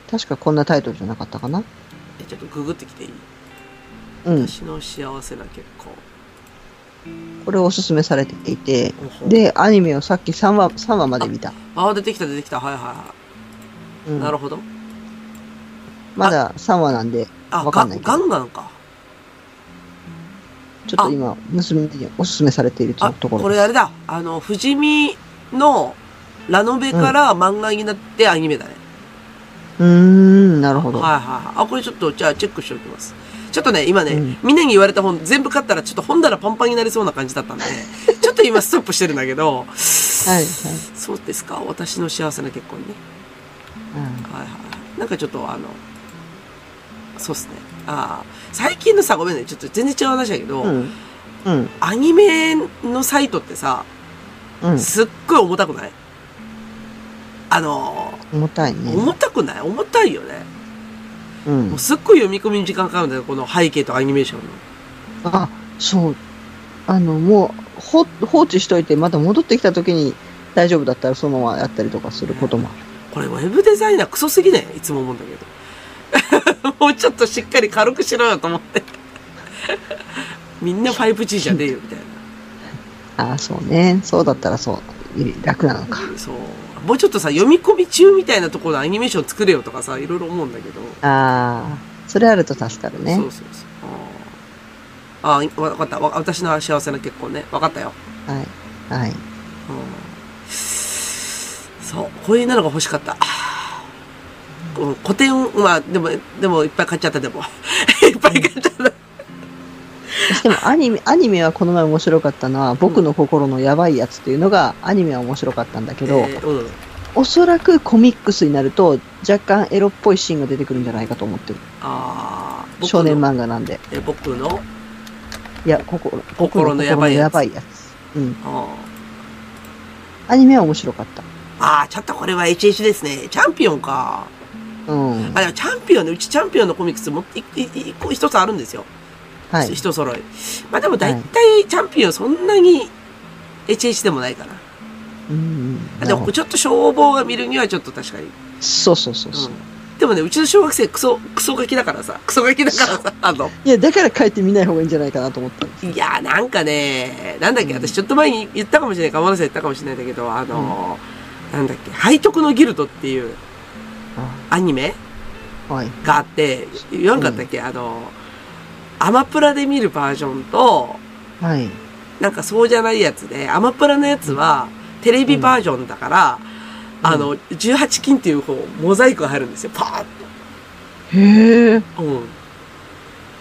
確かこんなタイトルじゃなかったかな？えちょっとググってきていい？うん。私の幸せな結婚。これをおすすめされていて、で、アニメをさっき3話、3話まで見た。ああ、出てきた出てきた。はいはいはうんい。なるほど。まだ3話なんで、わかんないけどガンガンか。ちょっと今、娘におすすめされているところ。これあれだ。あの、富士見のラノベから漫画になってアニメだね。うーん、なるほど。はいはいはい。あ、これちょっと、じゃあチェックしておきます。ちょっとね、今ね、うんみんなに言われた本全部買ったらちょっと本棚パンパンになりそうな感じだったんで、ちょっと今ストップしてるんだけど、はい、はい。そうですか私の幸せな結婚ね。うんはいはい。なんかちょっとあの、そうっすね。ああ、最近のさ、ごめんね、ちょっと全然違う話だけど、うん。うん。アニメのサイトってさ、うん。すっごい重たくない？あの、重たいね。重たくない？重たいよね。うんもう。すっごい読み込みに時間かかるんだよ、この背景とアニメーションの。あ、そう。あの、もう、ほ、放置しといて、また戻ってきた時に大丈夫だったらそのままやったりとかすることもある。これウェブデザイナークソすぎねいつも思うんだけど。もうちょっとしっかり軽くしろよと思って。みんな 5G じゃねえよ、みたいな。ああ、そうね。そうだったらそう。楽なのか。そう。もうちょっとさ、読み込み中みたいなところのアニメーション作れよとかさ、いろいろ思うんだけど。ああ、それあると助かるねそう。そうそう。あーあー、わかった。わ私の幸せな結婚ね。わかったよ。はい。はい。うんそう。こういうのが欲しかった。うん古典、まあ、でも、でもいっぱい買っちゃった、でも。いっぱい買っちゃった。でもアニメ、アニメはこの前面白かったのは、僕の心のやばいやつっていうのが、アニメは面白かったんだけど、えーうん。おそらくコミックスになると、若干エロっぽいシーンが出てくるんじゃないかと思ってる。ああ、少年漫漫画なんで。え、僕の？いや、心、心のやばいやつやばいやつ。うん。あアニメは面白かった。ーあー、ちょっとこれは HH ですね。チャンピオンか。うん。あ、でもチャンピオンね、うちチャンピオンのコミックスも、い、い、い個一つあるんですよ。はい。一揃い。まあでも大体チャンピオンそんなに HH でもないかな。うん。あでもちょっと消防が見るにはちょっと確かに。そうそうそうそう。うん。でもね、うちの小学生クソ、クソガキだからさ、クソガキだからさ、あの、いや、だから帰って見ない方がいいんじゃないかなと思った。いやーなんかね、なんだっけ、私ちょっと前に言ったかもしれない、かまらせ言ったかもしれないんだけど、あのーなんだっけ、背徳のギルドっていうアニメあはい。があって、言わんかったっけ、あのーアマプラで見るバージョンと、はい。なんかそうじゃないやつで、アマプラのやつはテレビバージョンだから、あの、18金っていうこう、モザイクが入るんですよ、パーッへえ。と。うん。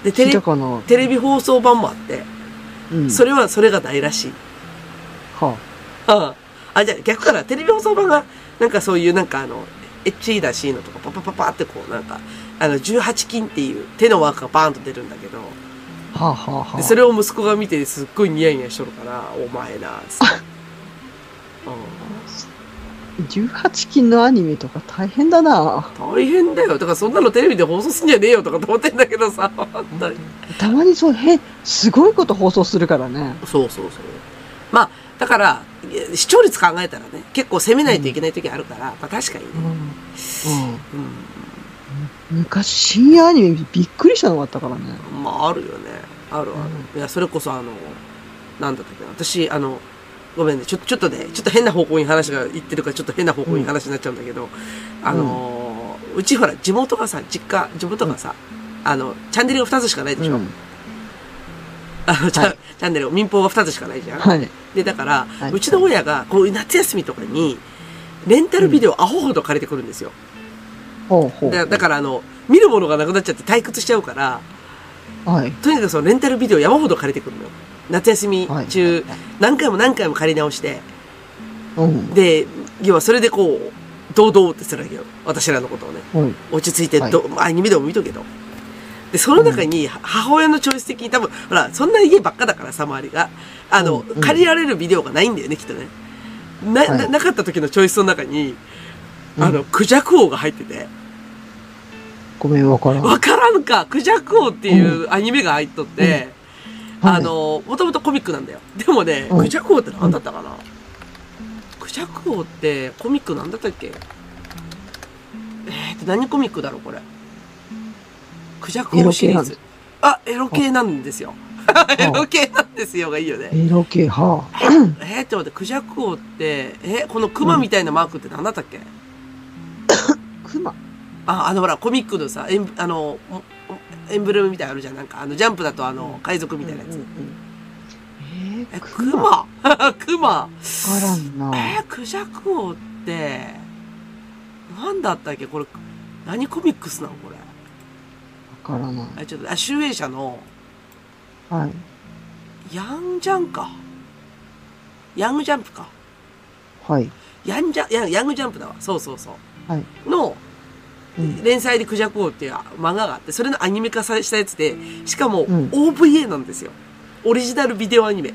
で、テレテレビ放送版もあって、うん。それはそれが大らしい。はああ、じゃあ逆からテレビ放送版が、なんかそういうなんかあの、エッチだしいのとかパパパパってこうなんか、あの、18金っていう手の輪がバーンと出るんだけど、あ。はあ、はあ、はあ。でそれを息子が見てすっごいニヤニヤしとるから、お前な、つって。うん18金のアニメとか大変だな。大変だよ。だからそんなのテレビで放送すんじゃねえよとかと思ってんだけどさ。たまにそう、へ、すごいこと放送するからね。そうそうそう。まあ、だから、視聴率考えたらね、結構攻めないといけない時あるから、まあ確かにね。うん。うん。うん昔、深夜アニメびっくりしたのがあったからね。まあ、あるよね。あるある。いや、それこそあの、なんだったっけな。私、あの、ごめんね。ちょ、ちょっとね、ちょっと変な方向に話がいってるから、ちょっと変な方向に話になっちゃうんだけど、あのー、うちほら、地元がさ、実家、地元がさ、あの、チャンネルが2つしかないでしょ。うん。あの、チャはいチャンネル、民放が2つしかないじゃん。はい。で、だから、はいうちの親が、こういう夏休みとかに、レンタルビデオアホほど借りてくるんですよ。ほうほう。だだから、あの、見るものがなくなっちゃって退屈しちゃうから、はい。とにかくそのレンタルビデオ山ほど借りてくるのよ。夏休み中、はい何回も何回も借り直して、うん。で、要はそれでこう、堂々ってするわけよ。私らのことをね。はい。落ち着いて、はいどアニメでも見とけと。で、その中に、母親のチョイス的に多分、ほら、そんな家ばっかだからさ、周りが。あの、うんうん借りられるビデオがないんだよね、きっとね。な、はいななかった時のチョイスの中に、うんあの、クジャク王が入ってて、ごめん、わからん。わからんか、クジャク王っていうアニメが入っとって、あの、もともとコミックなんだよ。でもね、うんクジャク王って何だったかな、クジャク王ってコミックなんだったっけ？えーと、何コミックだろう、これ。クジャク王シリーズ。あ、エロ系なんですよ。エロ系なんですよがいいよね。エロ系、はあ。えー、って待って、クジャク王って、えこのクマみたいなマークって何だったっけ、クマ。あ、あのほら、コミックのさ、エンあの、おエンブレムみたいなのあるじゃん。なんか、あの、ジャンプだとあの、海賊みたいなやつ。うんうんええ、ー、ククマ。クマ。えー、クジャク王って、なんだったっけ？これ、何コミックスなのこれ。わからない。あ、ちょっと、あ、集英社の、はい。ヤンジャンか。ヤングジャンプか。はい。ヤンジャ、ヤングジャンプだわ。そうそうそう。はい。の、うん。連載でクジャク王っていう漫画があって、それのアニメ化さしたやつで、しかもうん OVA なんですよ。オリジナルビデオアニメ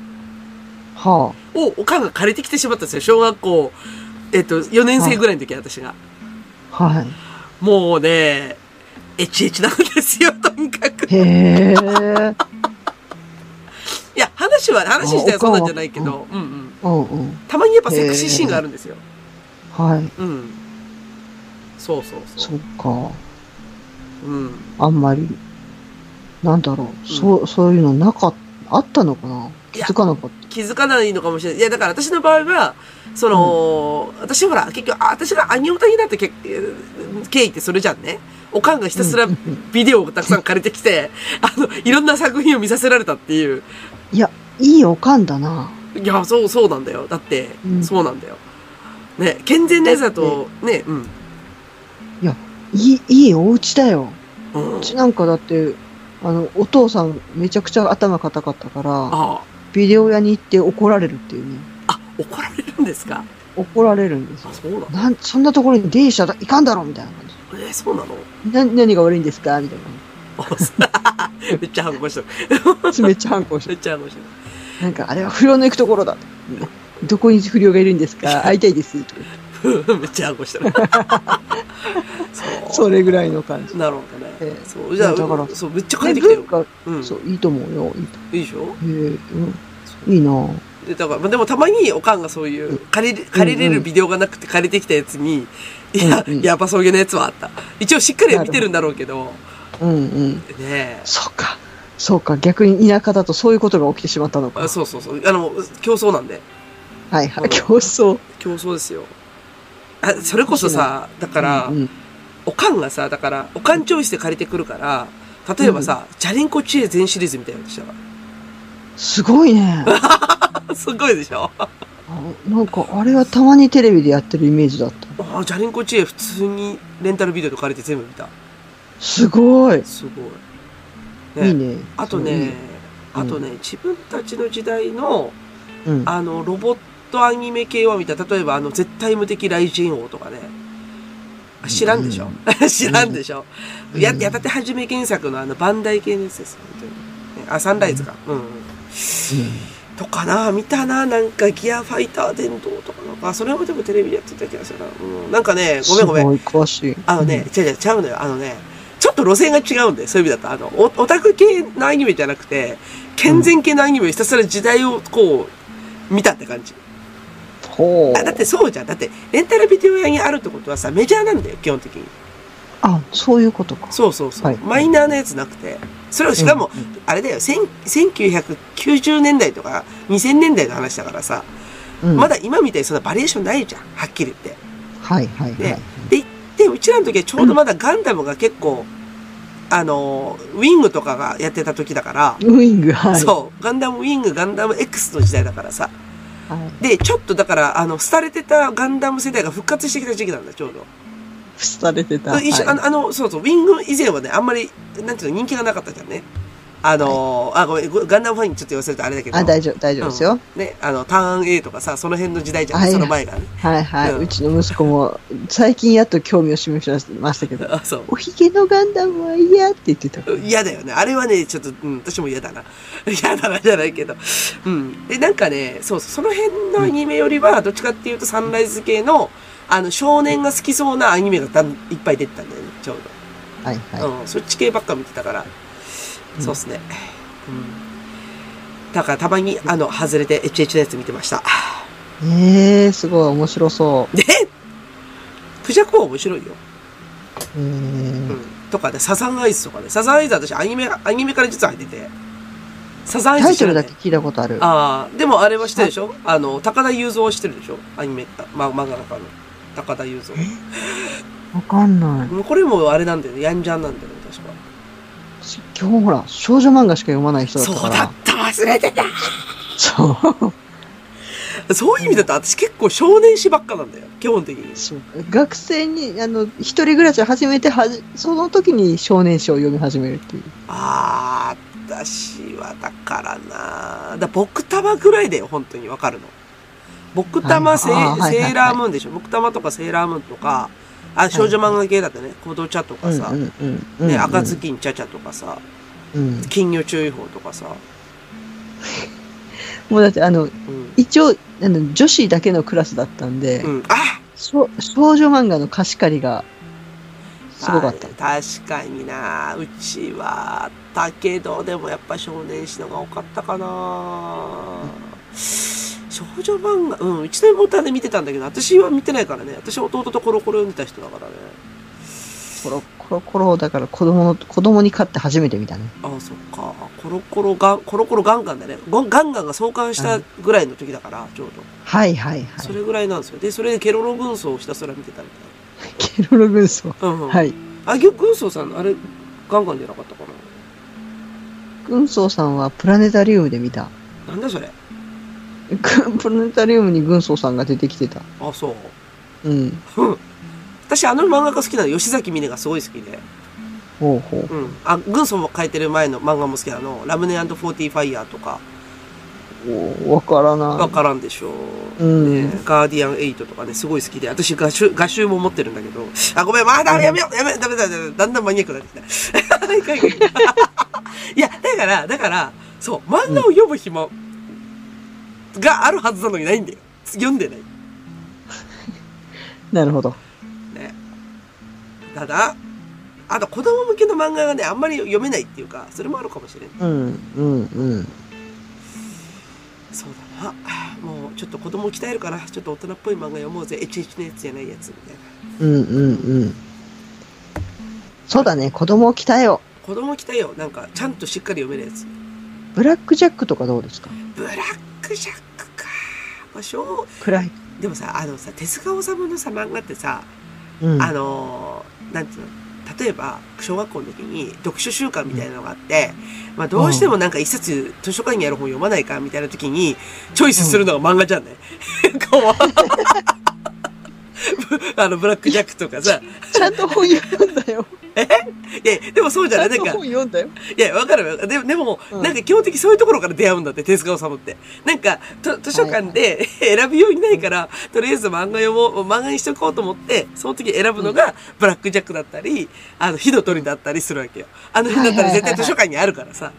はをおかんが借りてきてしまったんですよ。小学校、えっと、4年生ぐらいの時、私が。あ。はい。もうね、エチエチなんですよ、とにかく。いへえ。や、話は、話自体はそうなんじゃないけあど、うんうん。うんうん。たまにやっぱセクシーシーンがあるんですよ。はい。うん。そうそうそ。そうっか。うん。あんまり、なんだろう。そう、そういうのなかっあったのかな？気づかなかっ気づかないのかもしれない。いや、だから私の場合は、その、私ほら、結局、あ私がアニオタになってけ経緯ってそれじゃんね。おかんがひたすらうんうんビデオをたくさん借りてきて、あの、いろんな作品を見させられたっていう。た。いや、いいおかんだな。いや、そう、そうなんだよ。だって、うんそうなんだよ。ね、健全なやつだと、ね、うん。いい、いいお家だよ。うちなんかだって、あの、お父さんめちゃくちゃ頭固かったから、あビデオ屋に行って怒られるっていうね。あ、あ、怒られるんですか？怒られるんですよあ、。そうなの？なん、そんなところに電車だいかんだろみたいな感えーそうなの？じ。な、何が悪いんですか？みたいあ めっちゃ反抗してる。な。めっちゃ反抗してめっちゃ反抗してる。なんか、あれは不良の行くところだ。どこに不良がいるんですか？会いたいです。とか めっちゃ反抗してる。それぐらいの感じ。なるほどね。ええそう。じゃあ、だからそう、めっちゃ帰っね、てきてようん。そう、いいと思うよ。いいといいでしょ？へえ、うん。いいなで、だから、まあでもたまにおかんがそういう、借りれ、借りれるビデオがなくて借りてきたやつに、いや、うんうんやっぱそういうやつはあった。一応しっかりは見てるんだろうけど、うんうん。ねえ。そうか。そうか。逆に田舎だとそういうことが起きてしまったのか。あそうそうそう。あの、競争なんで。はいはい。うん競争。競争ですよ。あ、それこそさ、だから、うんうんおかんがさ、だから、おかんチョイスで借りてくるから、例えばさ、チャリンコチエ全シリーズみたいなのしたかすごいね。ら。すごいでしょ？あなんか、あれはたまにテレビでやってるイメージだった。あチャリンコチエ普通にレンタルビデオで借りて全部見た。すごい。すごい。いいね。あとね、うんあとね、自分たちの時代の、うん。あの、ロボットアニメ系は見た。例えば、あの、絶対無敵雷神王とかね。あ知らんでしょ、知らんでしょ、うん や、やたてはじめ原作のあの、バンダイ系のやつです。本当に。ねあ、サンライズか。うん。とかな、見たな、なんかギアファイター伝統とかなんか、それはでもテレビでやってた気がするな。うん。なんかね、ごめんごめん。詳しい。あのね、違う違う、ちゃうのよ。あのね、ちょっと路線が違うんで、そういう意味だと。あの、オオタク系のアニメじゃなくて、健全系のアニメをひたすら時代をこう、見たって感じ。ほうあ。だってそうじゃん。だって、レンタルビデオ屋にあるってことはさ、メジャーなんだよ、基本的に。あ、そういうことか。そうそうそう。はいマイナーなやつなくて。それをしかも、うんあれだよ、1000 1990年代とか2000年代の話だからさ、うんまだ今みたいにそんなバリエーションないじゃん。はっきり言って。はいはいはい。ねで、で、うちらの時はちょうどまだガンダムが結構、あの、ウィングとかがやってた時だから、ウイング、はい。そう、ガンダムウィング、ガンダム X の時代だからさ。はい。で、ちょっとだから、あの、廃れてたガンダム世代が復活してきた時期なんだ、ちょうど。されてた。一緒、はいあの、あの、そうそう、ウィング以前はね、あんまり、なんていうの、人気がなかったじゃんね。あの、あ、ごめん、ごガンダムファンにちょっと言わせるとあれだけど。あ、大丈夫、大丈夫ですよ。うんね、あの、ターン A とかさ、その辺の時代じゃん、はいその前がね。はいはい。うんうちの息子も、最近やっと興味を示しましたけど、あ、そう。おひげのガンダムは嫌って言ってた。嫌だよね。あれはね、ちょっと、うん、私も嫌だな。嫌だな、じゃないけど。うん。で、なんかね、そうその辺のアニメよりは、どっちかっていうとサンライズ系の、あの、少年が好きそうなアニメがだんいっぱい出てたんだよね、ちょうはいはど。うん、そっち系ばっか見てたから。そうっすね。うん。だからたまに、あの、外れて HH のやつ見てました。い。えー、すごい面白そで、クジャクは面白いよ。う。ん。とかね、サザンアイズとかね。サザンアイズは私アニメ、アニメから実は入ってて。サザンアイズタイトルだけ聞いたことある。ああ、でもあれは知ってるでしょ？あの、高田雄三は知ってるでしょ？アニメ、ま、漫画家の。高田雄三。わかんない。これもあれなんだよね。ヤンジャンなんだよね、確か。今日ほら、少女漫画しか読まない人だったから。そうだった、忘れてたそう。そういう意味だと私結構少年誌ばっかなんだよ。基本的に。そう学生に、あの、一人暮らしを始めてはじ、その時に少年誌を読み始めるっていう。ああ、私はだからなだ僕玉ぐらいだよ、本当にわかるの。僕玉セ,、はいあーはいはいはいセーラームーンでしょ僕玉とかセーラームーンとか、あ、少女漫画系だったね。コドチャとかさ、うんうんうん。ね、うん赤ずきんちゃちゃとかさ、うん。金魚注意報とかさ、もうだって、あの、うん。一応、あの、女子だけのクラスだったんで、うん、あ少少女漫画の貸し借りが、すごかった。あ確かになうちはあったけどでもやっぱ少年誌のが多かったかな、少女漫画うんうちの妹はね見てたんだけど私は見てないからね私は弟とコロコロ読んでた人だからねコロコロコロだから子供の、子供に買って初めて見たね。ああそっかコロコロガンコロコロガンガンだねガンガンが創刊したぐらいの時だからちょうどはいはいはい。それぐらいなんですよでそれでケロロ軍曹をひたすら見てたみケロロ軍曹。たいな、うんうんはい。あ軍曹さんあれガンガンじゃなかったか軍曹さんはプラネタリウムで見た。ななんだそれ？プラネタリウムに軍曹さんが出てきてた。あそううん。うん。私、あの漫画が好きなの、吉崎観音がすごい好きで。ほうほう。うん。あ、軍曹も書いてる前の漫画も好きなの。ラムネフォーティファイヤーとか、おわからなわからんでしょう。うんね、ガーディアン8とかね、すごい好きで。私、画集、画集も持ってるんだけど。あ、ごめん、まあ、ダメ、やめよう、やめ、ダメだ、ダメだ、だんだんマニアックになってきた。いや、だから、だから、そう、漫画を読む暇があるはずなのにないんだよ。読んでない。なるほど。ね。ただ、あと子供向けの漫画がね、あんまり読めないっていうか、それもあるかもしれない。うん、うん、うん。そうだな。もうちょっと子供を鍛えるから、ちょっと大人っぽい漫画読もうぜ。HH のやつじゃないやつみたいな。うん、うん、うん。そうだね、子供を鍛えよ子供鍛えよう。なんか、ちゃんとしっかり読めるやつ。う。ブラックジャックとかどうですか？ブラックジャックか。まあ、しょ暗い。うでもさ、あのさ、手塚治虫のさ、漫画ってさ、うん。あのーなんていうの例えば、小学校の時に読書習慣みたいなのがあって、まあどうしてもなんか一冊図書館にある本読まないかみたいな時に、チョイスするのが漫画じゃんね。こう あの、ブラックジャックとかさ。ちゃんと本読んだよ。いや、でもそうじゃないなんか、本読んだよ。いや、わかるわ。でも、でも、うんなんか基本的にそういうところから出会うんだって、手塚治虫って。なんか、と図書館で選びようにないから、とりあえず漫画読もう、漫画にしとこうと思って、その時選ぶのが、ブラックジャックだったり、あの、火の鳥だったりするわけよ。あの辺だったら絶対図書館にあるからさ。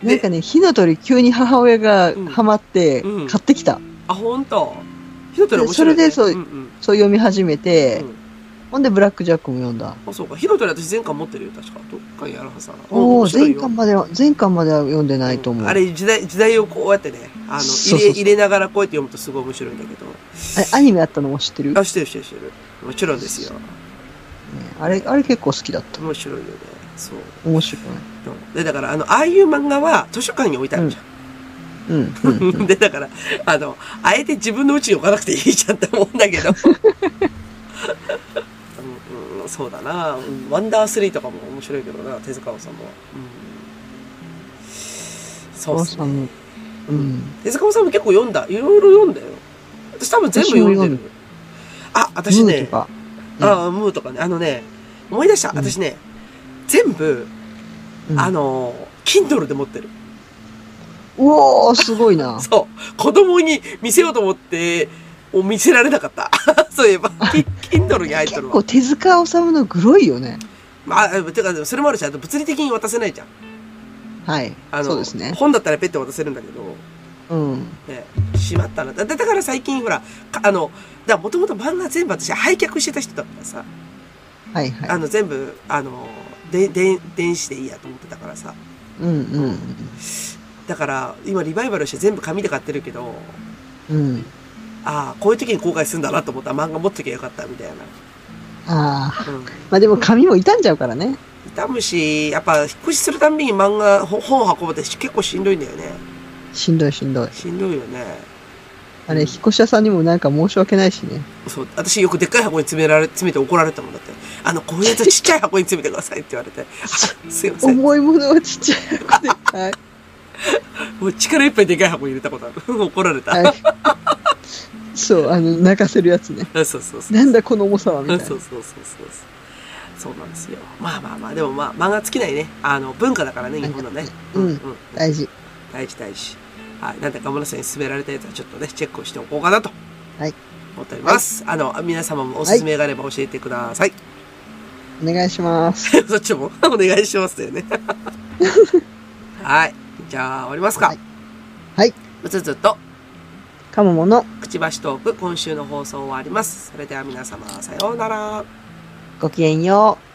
なんかね、火の鳥急に母親がうんハマってうん買ってきた。あ、ほんと火の鳥面白い、ね。それでそううんうん。そう読み始めて、うんほんでブラックジャックも読んだ。あ、そうか。火の鳥私全巻持ってるよ、確か。どっかにあるはずだな。うんおお全巻までは、全巻までは読んでないと思う。あれ、時代、時代をこうやってね、あの、入れ、入れながらこうやって読むとすごい面白いんだけど。あれアニメあったのも知ってる、ねあ、してるしてるしてる。もちろんですよ。あれ、あれ結構好きだった。面白いよね。そう。面白い。うんで、だから、あの、ああいう漫画は図書館に置いてあるじゃん。うん、うん、うん。で、だから、あの、あえて自分の家に置かなくていいじゃんって思うんだけど。うん、そうだな。うんワンダースリーとかも面白いけどな、手塚治虫は。うん、そうっすね。さんの、うん。手塚治虫結構読んだ。いろいろ読んだよ。私多分全部読んでる。あ、私ねムーと、かあ、ムーとかね、あのね、思い出した。うん私ね、全部、うんあの、Kindle で持ってる。うおー、すごいな。そう。子供に見せようと思って、を見せられなかった。そういえば、キ Kindle に入ってるわ結構。手塚治虫のグロいよね。まあ、てか、それもあるし、あと物理的に渡せないじゃん。はい。あの、そうですね。本だったらペッて渡せるんだけど、うん。ね、しまったな。だだから最近ほら、かあの、だもともと漫画全部私廃却してた人だからさ、はいはい。あの全部、あの、で、で、電子でいいやと思ってたからさ。うんうんだから、今リバイバルして全部紙で買ってるけど、うん。うん。ああ、こういう時に後悔するんだなと思ったら漫画持っときゃよかったみたいな。ああ。うん。まあでも紙も傷んじゃうからね。痛むし、やっぱ引っ越しするたんびに漫画、ほ本運ぶって結構しんどいんだよね。しんどいしんどい。しんどいよね。あれ、引っ越し屋さんにもなんか申し訳ないしね。そう、私よくでっかい箱に詰められ、詰めて怒られたもんだって。あの、こういうやつちっちゃい箱に詰めてくださいって言われて。あすいません。重いものはちっちゃい箱で。はい。もう力いっぱいでかい箱に入れたことある。怒られた。はい。そう、あの、泣かせるやつね。そうそうそう。なんだこの重さはみたいな。そうそうそうそうそう。そうなんですよ。まあまあまあ、でもまあ、漫画尽きないね。あの、文化だからね、日本のね。うん大事。大事大事。はい。なんで、ガムラさんに勧められたやつはちょっとね、チェックをしておこうかなと。はい。思っております。あの、皆様もおすすめがあれば教えてください。お願いします。そっちもお願いしますだよね。はい。じゃあ、終わりますか。はいはい。むつつと、かもものくちばしトーク、今週の放送終わります。それでは皆様、さようなら。ごきげんよう。